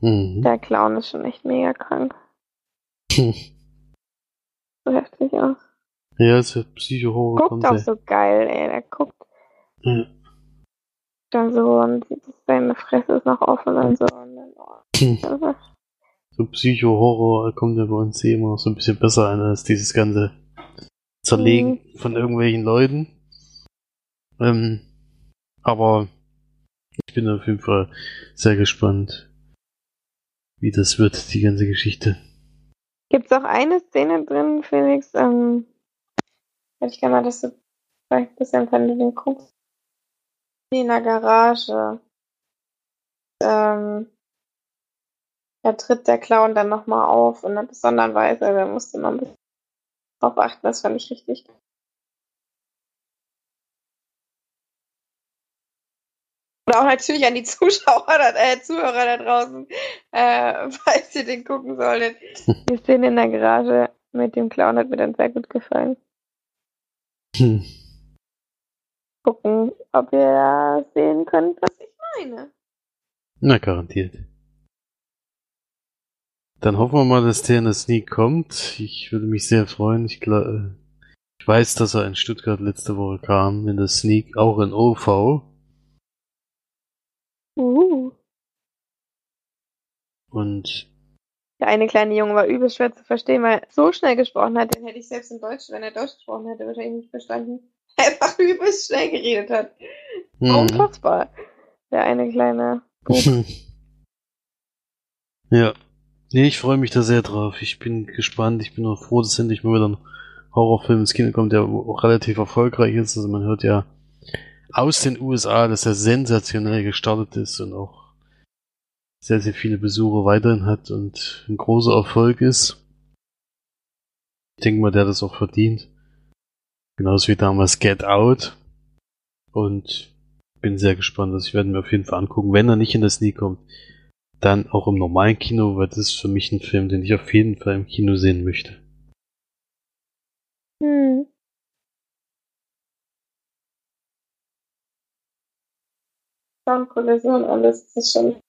Speaker 1: Mhm.
Speaker 3: Der Clown ist schon echt mega krank. *laughs* so heftig aus.
Speaker 1: Ja, es wird Psycho-Horror.
Speaker 3: Guckt auch so geil, ey. Der guckt
Speaker 1: Ja.
Speaker 3: Da so und sieht, dass seine Fresse ist noch offen und so. Und dann, oh, ist-
Speaker 1: So Psycho-Horror kommt ja bei uns immer noch so ein bisschen besser ein als dieses ganze Zerlegen von irgendwelchen Leuten. Ähm, aber ich bin auf jeden Fall sehr gespannt, wie das wird, die ganze Geschichte.
Speaker 3: Gibt's auch eine Szene drin, Felix? Ähm, hätte ich gerne mal, dass du vielleicht ein bisschen, wenn du den guckst. In der Garage. Ähm, da tritt der Clown dann nochmal auf in einer besonderen Weise. Da musste man ein bisschen drauf achten. Das fand ich richtig. Und auch natürlich an die Zuschauer, äh, Zuhörer da draußen, äh, *laughs* falls ihr den gucken solltet. *laughs* Die Szene in der Garage mit dem Clown hat mir dann sehr gut gefallen.
Speaker 1: Hm. *laughs*
Speaker 3: Gucken, ob ihr sehen könnt, was ich meine.
Speaker 1: Na, garantiert. Dann hoffen wir mal, dass der in der Sneak kommt. Ich würde mich sehr freuen. Ich, ich weiß, dass er in Stuttgart letzte Woche kam, in der Sneak, auch in OV.
Speaker 3: Uh.
Speaker 1: Und
Speaker 3: Der eine kleine Junge war übelst schwer zu verstehen, weil er so schnell gesprochen hat, den hätte ich selbst in Deutsch, wenn er Deutsch gesprochen hätte, wahrscheinlich nicht verstanden. *laughs* Einfach übelst schnell geredet hat.
Speaker 1: Mhm.
Speaker 3: Unfassbar. Der eine kleine *laughs*
Speaker 1: ja. Nee, ich freue mich da sehr drauf. Ich bin gespannt. Ich bin auch froh, dass endlich mal wieder ein Horrorfilm ins Kino kommt, der auch relativ erfolgreich ist. Also man hört ja aus den USA, dass er sensationell gestartet ist und auch sehr, sehr viele Besucher weiterhin hat und ein großer Erfolg ist. Ich denke mal, der hat das auch verdient. Genauso wie damals Get Out. Und bin sehr gespannt. Das werden wir auf jeden Fall angucken. Wenn er nicht in das Sneak kommt, dann auch im normalen Kino, weil das ist für mich ein Film, den ich auf jeden Fall im Kino sehen möchte.
Speaker 3: Hm. Soundkulisse und alles, ist schon.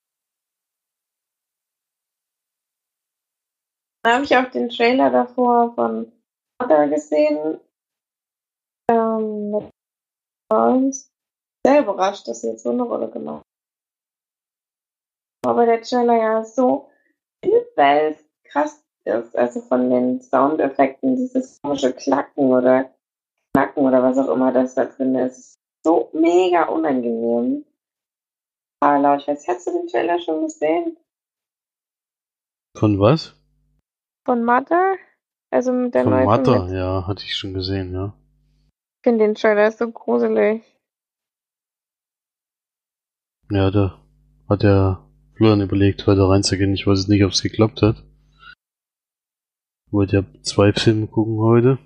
Speaker 3: Da habe ich auch den Trailer davor von Mother gesehen. Ähm. Sehr überrascht, dass sie jetzt so eine Rolle gemacht haben. Aber der Trailer ja so übelst krass ist. Also von den Soundeffekten, dieses komische Klacken oder Knacken oder was auch immer das da drin ist. So mega unangenehm. Ah, laut, ich weiß, hast du den Trailer schon gesehen?
Speaker 1: Von was?
Speaker 3: Von Mother? Also mit der
Speaker 1: Von
Speaker 3: neuen mit-
Speaker 1: ja, hatte ich schon gesehen, ja.
Speaker 3: Ich finde den Trailer so gruselig.
Speaker 1: Ja, da hat der Florian überlegt, heute reinzugehen. Ich weiß jetzt nicht, ob es geklappt hat. Ich wollte ja zwei Filme gucken heute.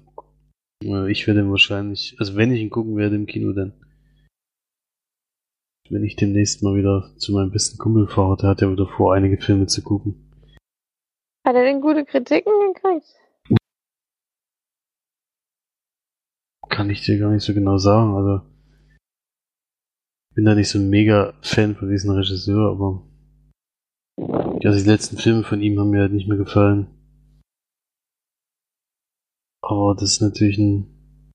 Speaker 1: Ich werde ihn wahrscheinlich, also wenn ich ihn gucken werde im Kino, dann wenn ich demnächst mal wieder zu meinem besten Kumpel fahre, der hat ja wieder vor, einige Filme zu gucken.
Speaker 3: Hat er denn gute Kritiken gekriegt?
Speaker 1: Kann ich dir gar nicht so genau sagen. Also bin da nicht so ein mega Fan von diesem Regisseur, aber ja, die letzten Filme von ihm haben mir halt nicht mehr gefallen. Aber das ist natürlich ein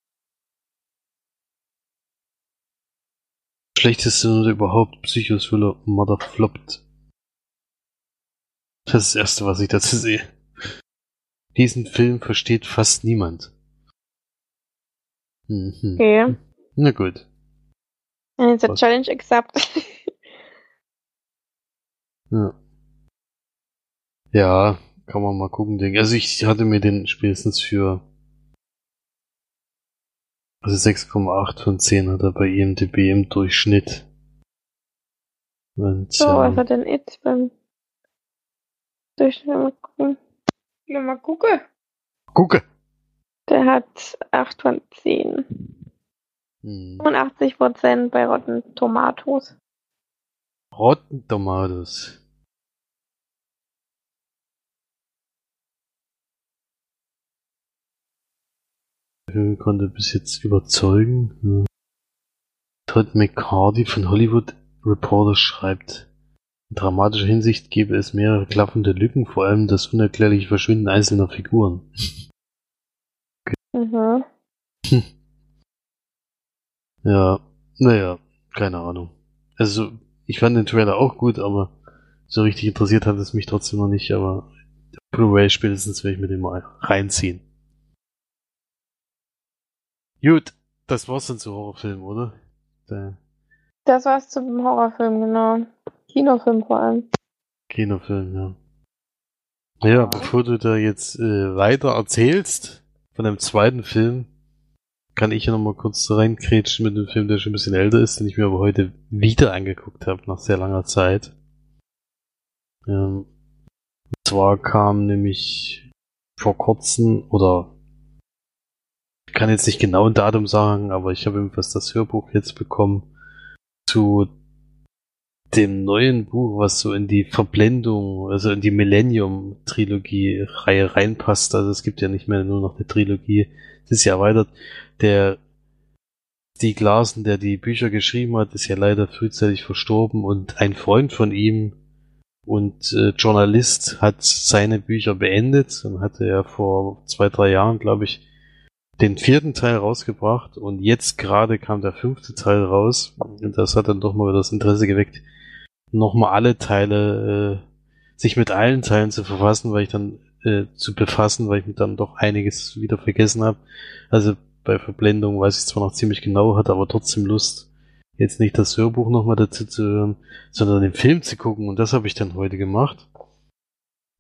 Speaker 1: schlechteste Note überhaupt. Psychothriller Mother floppt. Das ist das erste, was ich dazu sehe. Diesen Film versteht fast niemand. Mhm.
Speaker 3: Okay.
Speaker 1: Na gut.
Speaker 3: And it's a
Speaker 1: Was?
Speaker 3: challenge accept. *laughs*
Speaker 1: Ja. Ja, kann man mal gucken, denke ich. Also ich hatte mir den spätestens für also 6,8 von 10 hat er bei IMDb im Durchschnitt. Und
Speaker 3: so, was
Speaker 1: ähm,
Speaker 3: hat denn It beim Durchschnitt mal gucken? Will mal gucken.
Speaker 1: Gucke.
Speaker 3: Der hat 8 von 10.
Speaker 1: Hm.
Speaker 3: 85% bei Rotten Tomatoes.
Speaker 1: Rotten Tomatoes. Film konnte bis jetzt überzeugen. Hm. Todd McCarty von Hollywood Reporter schreibt, in dramatischer Hinsicht gäbe es mehrere klaffende Lücken, vor allem das unerklärliche Verschwinden einzelner Figuren.
Speaker 3: Mhm. *laughs*
Speaker 1: Ja, naja, keine Ahnung. Also, ich fand den Trailer auch gut, aber so richtig interessiert hat es mich trotzdem noch nicht, aber Blu-ray spätestens werde ich mir den mal reinziehen. Gut, das war's dann zu Horrorfilmen, oder? Der
Speaker 3: Das war's zum Horrorfilm, genau. Kinofilm vor allem.
Speaker 1: Kinofilm, ja. Ja, bevor du da jetzt äh, weiter erzählst von dem zweiten Film, kann ich ja noch mal kurz reinkrätschen mit einem Film, der schon ein bisschen älter ist, den ich mir aber heute wieder angeguckt habe, nach sehr langer Zeit. Ähm, und zwar kam nämlich vor kurzem, oder ich kann jetzt nicht genau ein Datum sagen, aber ich habe jedenfalls das Hörbuch jetzt bekommen zu dem neuen Buch, was so in die Verblendung, also in die Millennium-Trilogie-Reihe reinpasst. Also es gibt ja nicht mehr nur noch eine Trilogie, es ist ja erweitert. Der Stieg Larsen, der die Bücher geschrieben hat, ist ja leider frühzeitig verstorben und ein Freund von ihm und äh, Journalist hat seine Bücher beendet und hatte ja vor zwei, drei Jahren, glaube ich, den vierten Teil rausgebracht und jetzt gerade kam der fünfte Teil raus und das hat dann doch mal das Interesse geweckt, nochmal alle Teile, äh, sich mit allen Teilen zu verfassen, weil ich dann äh, zu befassen, weil ich mir dann doch einiges wieder vergessen habe. Also bei Verblendung weiß ich zwar noch ziemlich genau, hatte aber trotzdem Lust, jetzt nicht das Hörbuch nochmal dazu zu hören, sondern den Film zu gucken und das habe ich dann heute gemacht.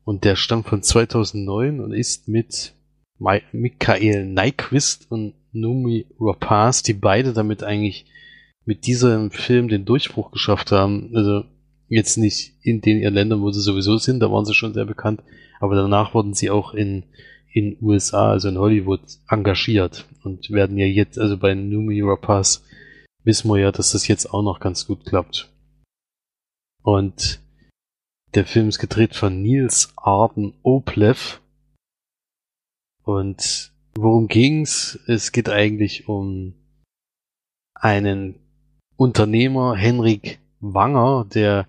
Speaker 1: Und der stammt von 2009 und ist mit Michael Nyquist und Numi Rapaz, die beide damit eigentlich mit diesem Film den Durchbruch geschafft haben. Also jetzt nicht in den ihr Ländern, wo sie sowieso sind, da waren sie schon sehr bekannt, aber danach wurden sie auch in in USA, also in Hollywood, engagiert und werden ja jetzt, also bei Numi Rapaz wissen wir ja, dass das jetzt auch noch ganz gut klappt. Und der Film ist gedreht von Nils Arden Oplev. Und worum ging's? Es geht eigentlich um einen Unternehmer, Henrik Wanger, der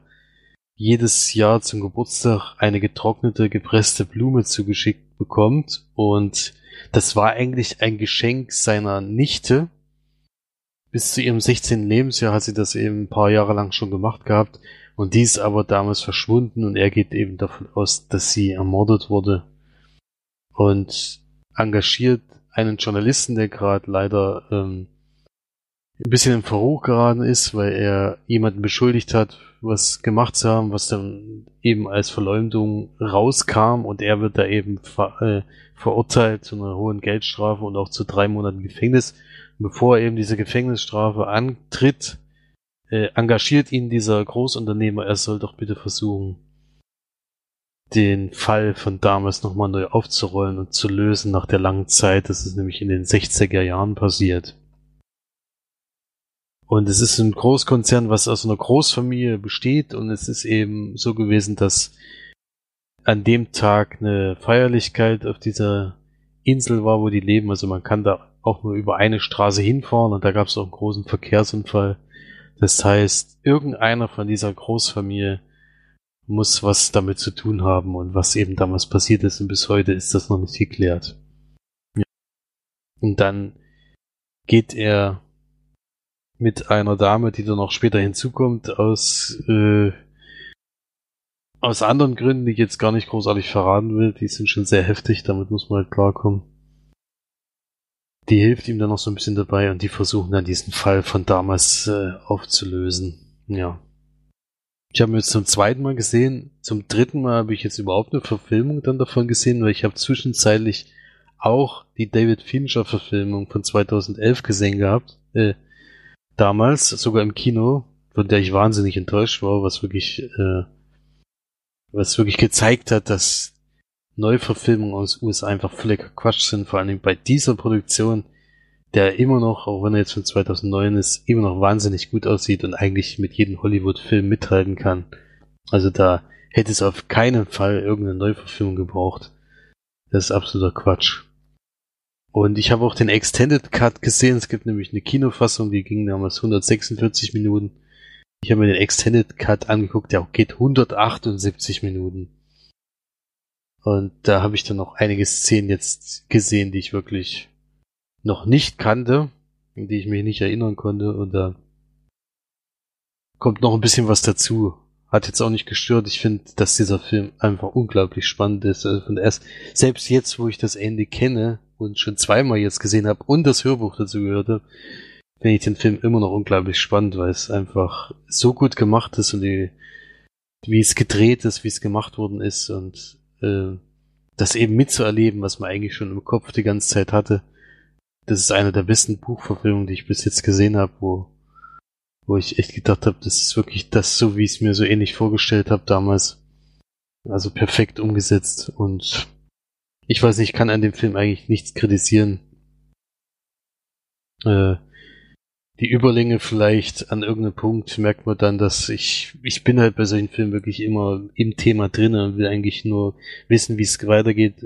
Speaker 1: jedes Jahr zum Geburtstag eine getrocknete, gepresste Blume zugeschickt bekommt. Und das war eigentlich ein Geschenk seiner Nichte. Bis zu ihrem 16. Lebensjahr hat sie das eben ein paar Jahre lang schon gemacht gehabt. Und die ist aber damals verschwunden und er geht eben davon aus, dass sie ermordet wurde. Und engagiert einen Journalisten, der gerade leider ähm, ein bisschen im Verruch geraten ist, weil er jemanden beschuldigt hat, was gemacht zu haben, was dann eben als Verleumdung rauskam und er wird da eben ver äh, verurteilt zu einer hohen Geldstrafe und auch zu drei Monaten Gefängnis. Bevor er eben diese Gefängnisstrafe antritt, äh, engagiert ihn dieser Großunternehmer, er soll doch bitte versuchen, den Fall von damals nochmal neu aufzurollen und zu lösen nach der langen Zeit. Das ist nämlich in den 60er Jahren passiert. Und es ist ein Großkonzern, was aus einer Großfamilie besteht und es ist eben so gewesen, dass an dem Tag eine Feierlichkeit auf dieser Insel war, wo die leben. Also man kann da auch nur über eine Straße hinfahren und da gab es auch einen großen Verkehrsunfall. Das heißt, irgendeiner von dieser Großfamilie muss was damit zu tun haben und was eben damals passiert ist und bis heute ist das noch nicht geklärt. Ja. Und dann geht er mit einer Dame, die dann noch später hinzukommt, aus, äh, aus anderen Gründen, die ich jetzt gar nicht großartig verraten will, die sind schon sehr heftig, damit muss man halt klarkommen. Die hilft ihm dann noch so ein bisschen dabei und die versuchen dann diesen Fall von damals äh, aufzulösen. Ja. Ich habe jetzt zum zweiten Mal gesehen. Zum dritten Mal habe ich jetzt überhaupt eine Verfilmung dann davon gesehen, weil ich habe zwischenzeitlich auch die David Fincher Verfilmung von 2011 gesehen gehabt. Äh, damals, sogar im Kino, von der ich wahnsinnig enttäuscht war, was wirklich, äh, was wirklich gezeigt hat, dass Neuverfilmungen aus USA einfach völliger Quatsch sind, vor allem bei dieser Produktion, der immer noch, auch wenn er jetzt von 2009 ist, immer noch wahnsinnig gut aussieht und eigentlich mit jedem Hollywood-Film mithalten kann. Also da hätte es auf keinen Fall irgendeine Neuverfilmung gebraucht. Das ist absoluter Quatsch. Und ich habe auch den Extended Cut gesehen. Es gibt nämlich eine Kinofassung, die ging damals 146 Minuten. Ich habe mir den Extended Cut angeguckt, der geht 178 Minuten. Und da habe ich dann noch einige Szenen jetzt gesehen, die ich wirklich noch nicht kannte, an die ich mich nicht erinnern konnte. Und da kommt noch ein bisschen was dazu. Hat jetzt auch nicht gestört. Ich finde, dass dieser Film einfach unglaublich spannend ist. Von erst, selbst jetzt, wo ich das Ende kenne und schon zweimal jetzt gesehen habe und das Hörbuch dazu gehört habe, finde ich den Film immer noch unglaublich spannend, weil es einfach so gut gemacht ist und die, wie es gedreht ist, wie es gemacht worden ist und äh, das eben mitzuerleben, was man eigentlich schon im Kopf die ganze Zeit hatte. Das ist eine der besten Buchverfilmungen, die ich bis jetzt gesehen habe, wo, wo ich echt gedacht habe, das ist wirklich das, so wie ich es mir so ähnlich vorgestellt habe damals. Also perfekt umgesetzt und ich weiß nicht, ich kann an dem Film eigentlich nichts kritisieren. Äh, die Überlänge vielleicht an irgendeinem Punkt merkt man dann, dass ich, ich bin halt bei solchen Filmen wirklich immer im Thema drin und will eigentlich nur wissen, wie es weitergeht.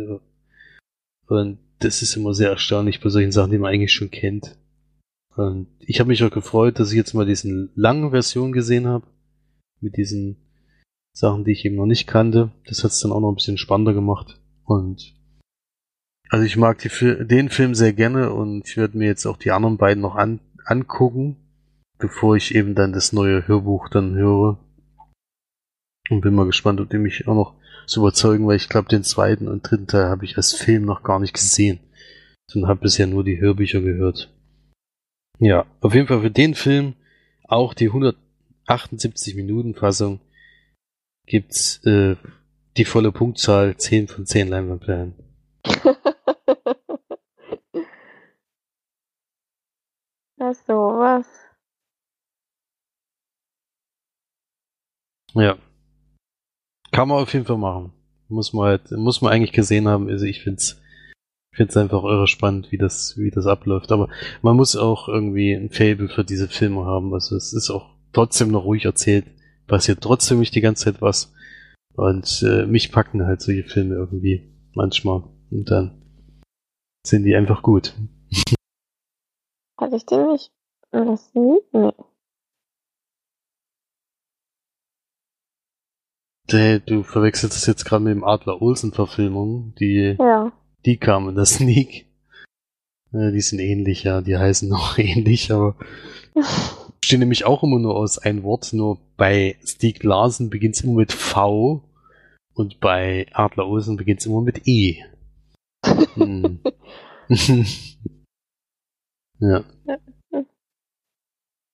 Speaker 1: Und das ist immer sehr erstaunlich bei solchen Sachen, die man eigentlich schon kennt. Und ich habe mich auch gefreut, dass ich jetzt mal diesen langen Version gesehen habe. Mit diesen Sachen, die ich eben noch nicht kannte. Das hat es dann auch noch ein bisschen spannender gemacht. Und also ich mag die, den Film sehr gerne und ich werde mir jetzt auch die anderen beiden noch an, angucken, bevor ich eben dann das neue Hörbuch dann höre. Und bin mal gespannt, ob die mich auch noch so überzeugen, weil ich glaube, den zweiten und dritten Teil habe ich als Film noch gar nicht gesehen. Sondern habe bisher nur die Hörbücher gehört. Ja, auf jeden Fall für den Film, auch die 178 Minuten Fassung, gibt's äh, die volle Punktzahl 10 von 10 Leinwandperlen. *laughs*
Speaker 3: Na sowas.
Speaker 1: Ja. Kann man auf jeden Fall machen. Muss man halt, muss man eigentlich gesehen haben. Also ich find's, ich find's einfach irre spannend, wie das, wie das abläuft. Aber man muss auch irgendwie ein Fable für diese Filme haben. Also es ist auch trotzdem noch ruhig erzählt. Passiert trotzdem nicht die ganze Zeit was. Und äh, mich packen halt solche Filme irgendwie manchmal. Und dann sind die einfach gut.
Speaker 3: Hatte ich den nicht? Das? Nee.
Speaker 1: Hey, du verwechselst das jetzt gerade mit dem Adler Olsen Verfilmung, die,
Speaker 3: Ja.
Speaker 1: die kam in der Sneak. Ja, die sind ähnlich, ja, die heißen *laughs* auch ähnlich, aber *laughs* stehen nämlich auch immer nur aus ein Wort, nur bei Stieg Larsen beginnt es immer mit V und bei Adler Olsen beginnt es immer mit E. Hm. *laughs* ja.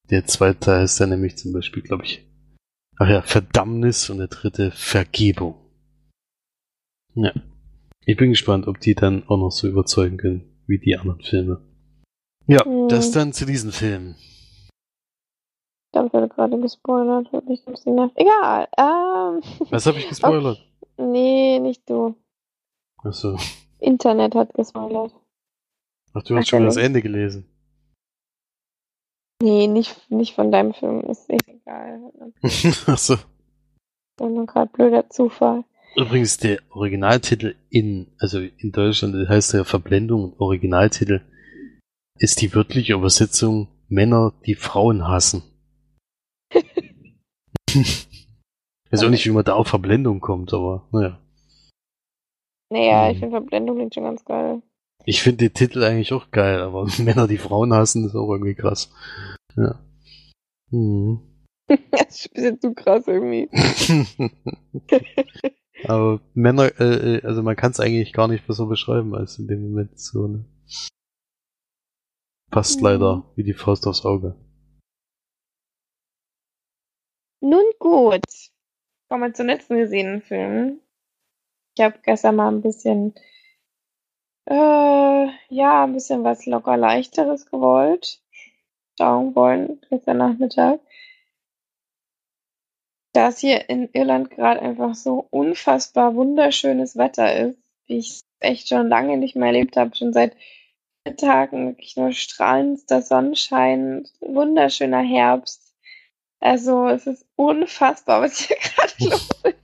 Speaker 1: Der zweite Teil ist dann nämlich zum Beispiel, glaube ich, ach ja, Verdammnis und der dritte Vergebung. Ja. Ich bin gespannt, ob die dann auch noch so überzeugen können wie die anderen Filme. Ja,
Speaker 3: Hm.
Speaker 1: das dann zu diesen Filmen.
Speaker 3: Ich glaube, ich wurde gerade gespoilert. Mich ein bisschen nervt. Egal. Ähm,
Speaker 1: Was habe ich gespoilert? *laughs*
Speaker 3: nee, nicht du.
Speaker 1: Achso.
Speaker 3: Internet hat gespoilert.
Speaker 1: Ach, du hast
Speaker 3: Ach,
Speaker 1: schon das. Ende gelesen.
Speaker 3: Nee, nicht, nicht von deinem Film. Ist echt egal. *laughs*
Speaker 1: Achso.
Speaker 3: Das nur gerade blöder Zufall.
Speaker 1: Übrigens, der Originaltitel in, also in Deutschland heißt der Verblendung und Originaltitel ist die wörtliche Übersetzung Männer, die Frauen hassen. Ich *laughs* weiß auch nicht, wie man da auf Verblendung kommt, aber naja.
Speaker 3: Naja, ich
Speaker 1: Hm.
Speaker 3: finde Verblendung klingt schon ganz geil.
Speaker 1: Ich finde den Titel eigentlich auch geil, aber *laughs* Männer, die Frauen hassen, ist auch irgendwie krass. Ja. Hm. *laughs*
Speaker 3: das ist ein bisschen zu krass irgendwie. *laughs*
Speaker 1: aber Männer, äh, äh, also man kann es eigentlich gar nicht besser beschreiben als in dem Moment so, ne? Passt
Speaker 3: Mhm.
Speaker 1: leider wie die Faust aufs Auge.
Speaker 3: Nun gut. Kommen wir zum letzten gesehenen Film. Ich habe gestern mal ein bisschen, äh, ja, ein bisschen was locker leichteres gewollt. Schauen wollen, gestern Nachmittag. Da es hier in Irland gerade einfach so unfassbar wunderschönes Wetter ist, wie ich echt schon lange nicht mehr erlebt habe, schon seit Tagen wirklich nur strahlendster Sonnenschein, wunderschöner Herbst. Also es ist unfassbar, was hier *laughs* gerade los ist.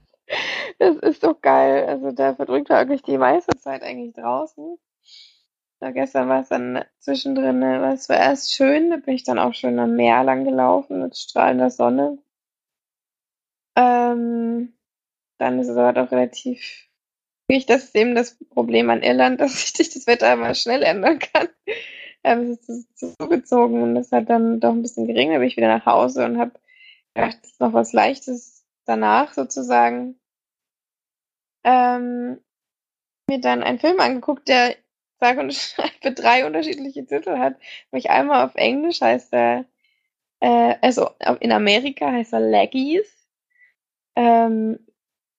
Speaker 3: Das ist so geil. Also da verdrückt man wirklich die meiste Zeit eigentlich draußen. Ja, gestern war es dann zwischendrin, ne, war es war erst schön, da bin ich dann auch schön am Meer lang gelaufen mit strahlender Sonne. Ähm, dann ist es aber doch relativ ich, das ist eben das Problem an Irland, *laughs* dass sich das Wetter immer schnell ändern kann. *laughs* Ähm, es ist zugezogen und es hat dann doch ein bisschen geregnet, bin ich wieder nach Hause und habe gedacht, es ist noch was Leichtes danach sozusagen. Ähm, mir dann einen Film angeguckt, der sage und schreibe drei unterschiedliche Titel hat. Nämlich einmal auf Englisch heißt er, äh, also in Amerika heißt er Leggies. Ähm,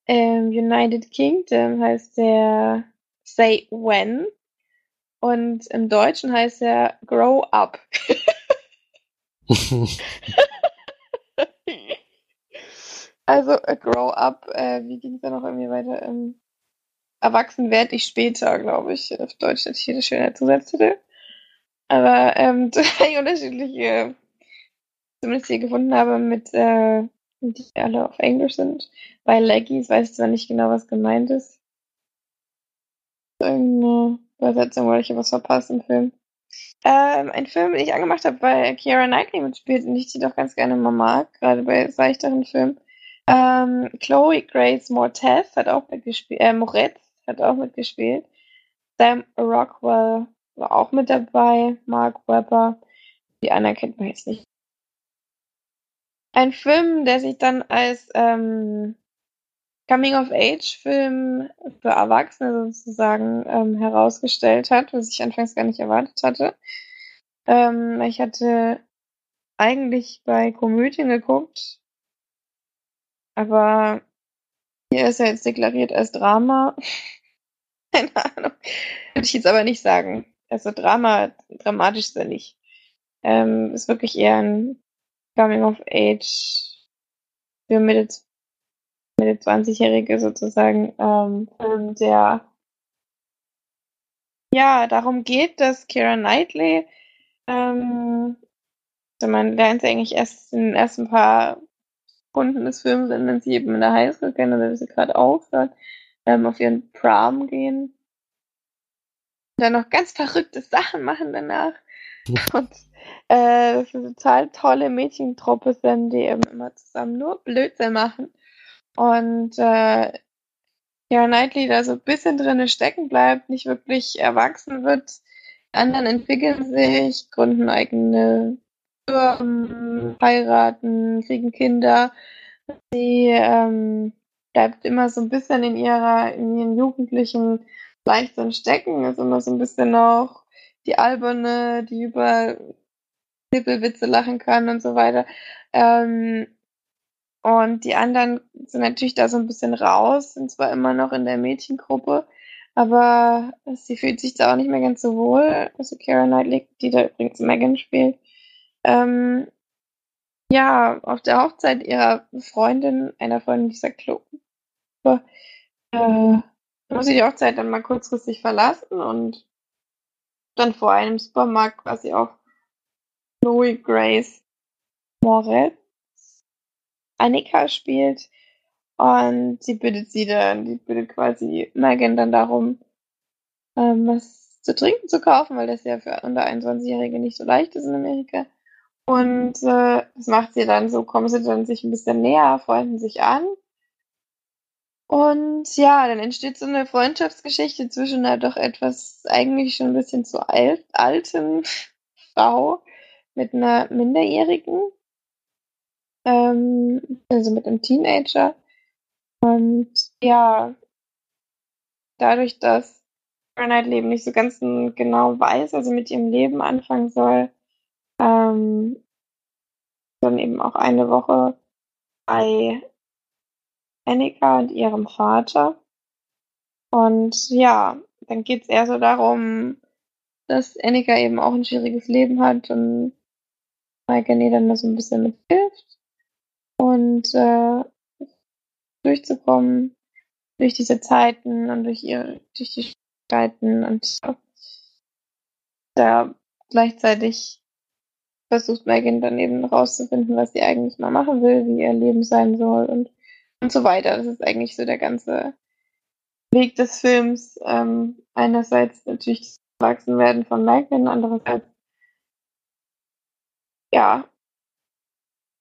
Speaker 3: im United Kingdom heißt der Say When. Und im Deutschen heißt er Grow Up. *laughs* *laughs* also äh, Grow Up, äh, wie ging es da noch irgendwie weiter? Ähm, erwachsen werde ich später, glaube ich. Auf Deutsch hatte ich hier eine schöne Zusatztitel. Aber ähm, *laughs* drei unterschiedliche, zumindest hier gefunden habe, mit äh, die alle auf Englisch sind. Bei Leggies weiß ich zwar nicht genau, was gemeint ist. Irgendeine Übersetzung, weil ich hier was verpasst im Film. Ähm, ein Film, den ich angemacht habe, weil Keira Knightley mitspielt und ich die doch ganz gerne mal mag, gerade bei seichteren Filmen. Ähm, Chloe Grace Moretz hat auch mitgespielt, äh, Moretz hat auch mitgespielt. Sam Rockwell war auch mit dabei, Mark Webber. Die anderen kennt man jetzt nicht. Ein Film, der sich dann als ähm, Coming-of-Age-Film für Erwachsene sozusagen ähm, herausgestellt hat, was ich anfangs gar nicht erwartet hatte. Ähm, ich hatte eigentlich bei Komödien geguckt, aber hier ist er jetzt deklariert als Drama. *laughs* Keine Ahnung. Würde ich jetzt aber nicht sagen. Also Drama, dramatisch ist er nicht. Ähm, ist wirklich eher ein Coming of Age für Mitte, Mitte 20-Jährige sozusagen ähm, der ja darum geht, dass Kira Knightley ähm, also man lernt sie eigentlich erst in den ersten paar Sekunden des Films, wenn sie eben in der Highschool kennen oder sie gerade aufhört, ähm, auf ihren Prom gehen. Und dann noch ganz verrückte Sachen machen danach. *laughs* Und äh, das ist eine total tolle Mädchentruppe sind, die eben immer zusammen nur Blödsinn machen. Und äh, ja, Knightley da so ein bisschen drinne stecken bleibt, nicht wirklich erwachsen wird. Die anderen entwickeln sich, gründen eigene Firmen, heiraten, kriegen Kinder. Sie ähm, bleibt immer so ein bisschen in ihrer, in ihren jugendlichen Leichtsinn stecken, ist immer so ein bisschen auch die alberne, die über Nippelwitze lachen kann und so weiter. Ähm, und die anderen sind natürlich da so ein bisschen raus, sind zwar immer noch in der Mädchengruppe, aber sie fühlt sich da auch nicht mehr ganz so wohl. Also Kara Knightley, die da übrigens Megan spielt. Ähm, ja, auf der Hochzeit ihrer Freundin, einer Freundin dieser Club, äh, muss sie die Hochzeit dann mal kurzfristig verlassen und dann vor einem Supermarkt quasi auf Chloe Grace Moretz Annika spielt. Und sie bittet sie dann, die bittet quasi Megan dann darum, ähm, was zu trinken zu kaufen, weil das ja für unter 21-Jährige nicht so leicht ist in Amerika. Und äh, das macht sie dann so, kommen sie dann sich ein bisschen näher, freunden sich an. Und ja, dann entsteht so eine Freundschaftsgeschichte zwischen einer doch etwas eigentlich schon ein bisschen zu alt, alten *laughs* Frau mit einer Minderjährigen, ähm, also mit einem Teenager. Und ja, dadurch, dass Granite Leben nicht so ganz genau weiß, also mit ihrem Leben anfangen soll, ähm, dann eben auch eine Woche bei Annika und ihrem Vater. Und ja, dann geht es eher so darum, dass Annika eben auch ein schwieriges Leben hat und ihr dann da so ein bisschen mithilft und äh, durchzukommen. durch diese Zeiten und durch ihre, durch die Zeiten und da gleichzeitig versucht Megan dann eben rauszufinden, was sie eigentlich mal machen will, wie ihr Leben sein soll und, und so weiter. Das ist eigentlich so der ganze Weg des Films. Ähm, einerseits natürlich das Erwachsenwerden von Megan, andererseits ja,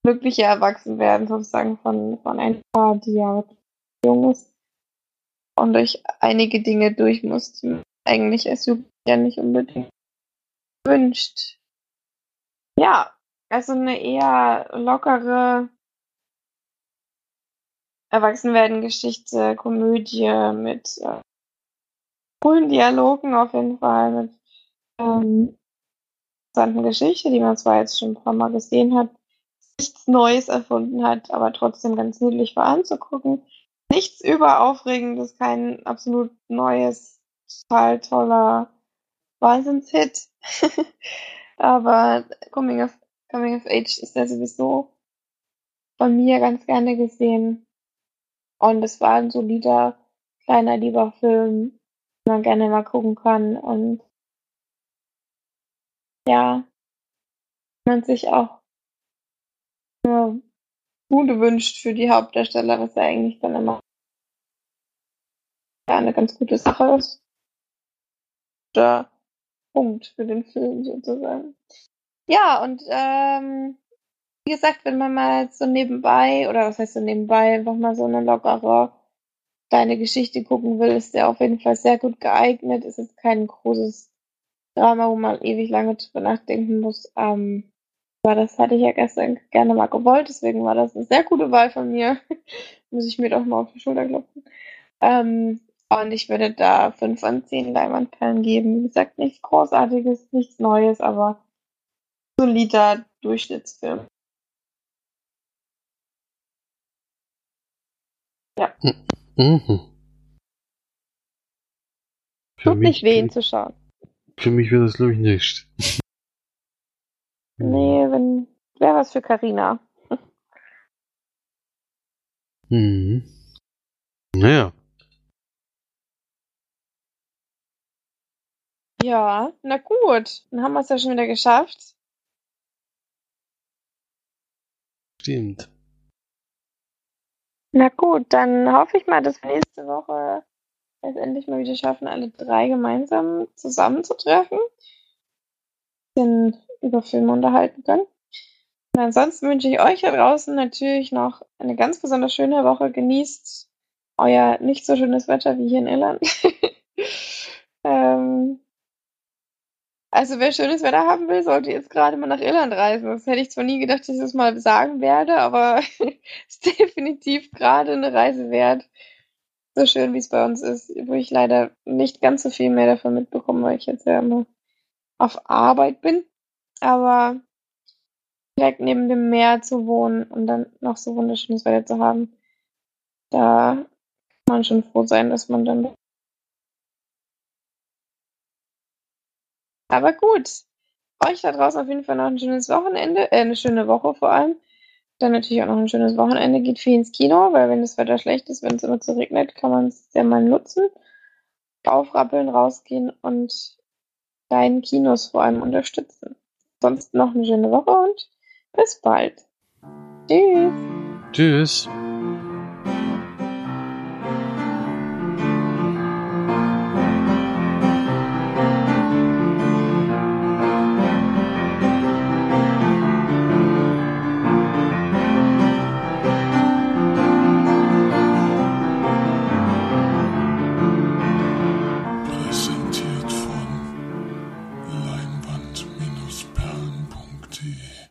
Speaker 3: glückliche Erwachsenwerden sozusagen von, von ein Paar, die ja jung ist und durch einige Dinge durch muss, die man eigentlich als Jugendlicher nicht unbedingt wünscht. Ja, also eine eher lockere Erwachsenwerden-Geschichte, Komödie mit äh, coolen Dialogen auf jeden Fall, mit ähm, interessanten Geschichte, die man zwar jetzt schon ein paar Mal gesehen hat, nichts Neues erfunden hat, aber trotzdem ganz niedlich war anzugucken. Nichts überaufregendes, kein absolut neues, total toller Wahnsinnshit. *laughs* aber Coming of, Coming of Age ist ja sowieso von mir ganz gerne gesehen. Und es war ein solider, kleiner, lieber Film, den man gerne mal gucken kann. Und ja, man sich auch nur Gute wünscht für die Hauptdarsteller, was ja eigentlich dann immer eine ganz gute Sache ist. Der Punkt für den Film sozusagen. Ja, und ähm, wie gesagt, wenn man mal so nebenbei, oder was heißt so nebenbei, einfach mal so eine lockere kleine Geschichte gucken will, ist der auf jeden Fall sehr gut geeignet. Ist jetzt kein großes Drama, wo man ewig lange drüber nachdenken muss. Ähm, aber das hatte ich ja gestern gerne mal gewollt, deswegen war das eine sehr gute Wahl von mir. *laughs* muss ich mir doch mal auf die Schulter klopfen. Ähm, und ich würde da 5 von 10 Leinwandperlen geben. Wie gesagt, nichts Großartiges, nichts Neues, aber solider Durchschnittsfilm. Ja.
Speaker 1: Mhm. Für
Speaker 3: Tut nicht
Speaker 1: mich,
Speaker 3: weh, ihn zu schauen.
Speaker 1: für mich wäre das, glaube ich, nicht.
Speaker 3: Nee, wenn wäre was für Karina.
Speaker 1: Mhm. Naja.
Speaker 3: Ja, na gut. Dann haben wir es ja schon wieder geschafft.
Speaker 1: Stimmt.
Speaker 3: Na gut, dann hoffe ich mal, dass wir nächste Woche es endlich mal wieder schaffen, alle drei gemeinsam zusammenzutreffen. Bisschen über Filme unterhalten können. Und ansonsten wünsche ich euch da draußen natürlich noch eine ganz besonders schöne Woche. Genießt euer nicht so schönes Wetter wie hier in Irland. *laughs* ähm, also wer schönes Wetter haben will, sollte jetzt gerade mal nach Irland reisen. Das hätte ich zwar nie gedacht, dass ich das mal sagen werde, aber *laughs* ist definitiv gerade eine Reise wert. So schön wie es bei uns ist, wo ich leider nicht ganz so viel mehr davon mitbekomme, weil ich jetzt ja immer auf Arbeit bin. Aber direkt neben dem Meer zu wohnen und dann noch so wunderschönes Wetter zu haben, da kann man schon froh sein, dass man dann. Aber gut, euch da draußen auf jeden Fall noch ein schönes Wochenende, äh, eine schöne Woche vor allem. Dann natürlich auch noch ein schönes Wochenende. Geht viel ins Kino, weil wenn das Wetter schlecht ist, wenn es immer zu regnet, kann man es ja mal nutzen. Aufrappeln, rausgehen und deinen Kinos vor allem unterstützen. Sonst noch eine schöne Woche und bis bald. Tschüss.
Speaker 1: Tschüss.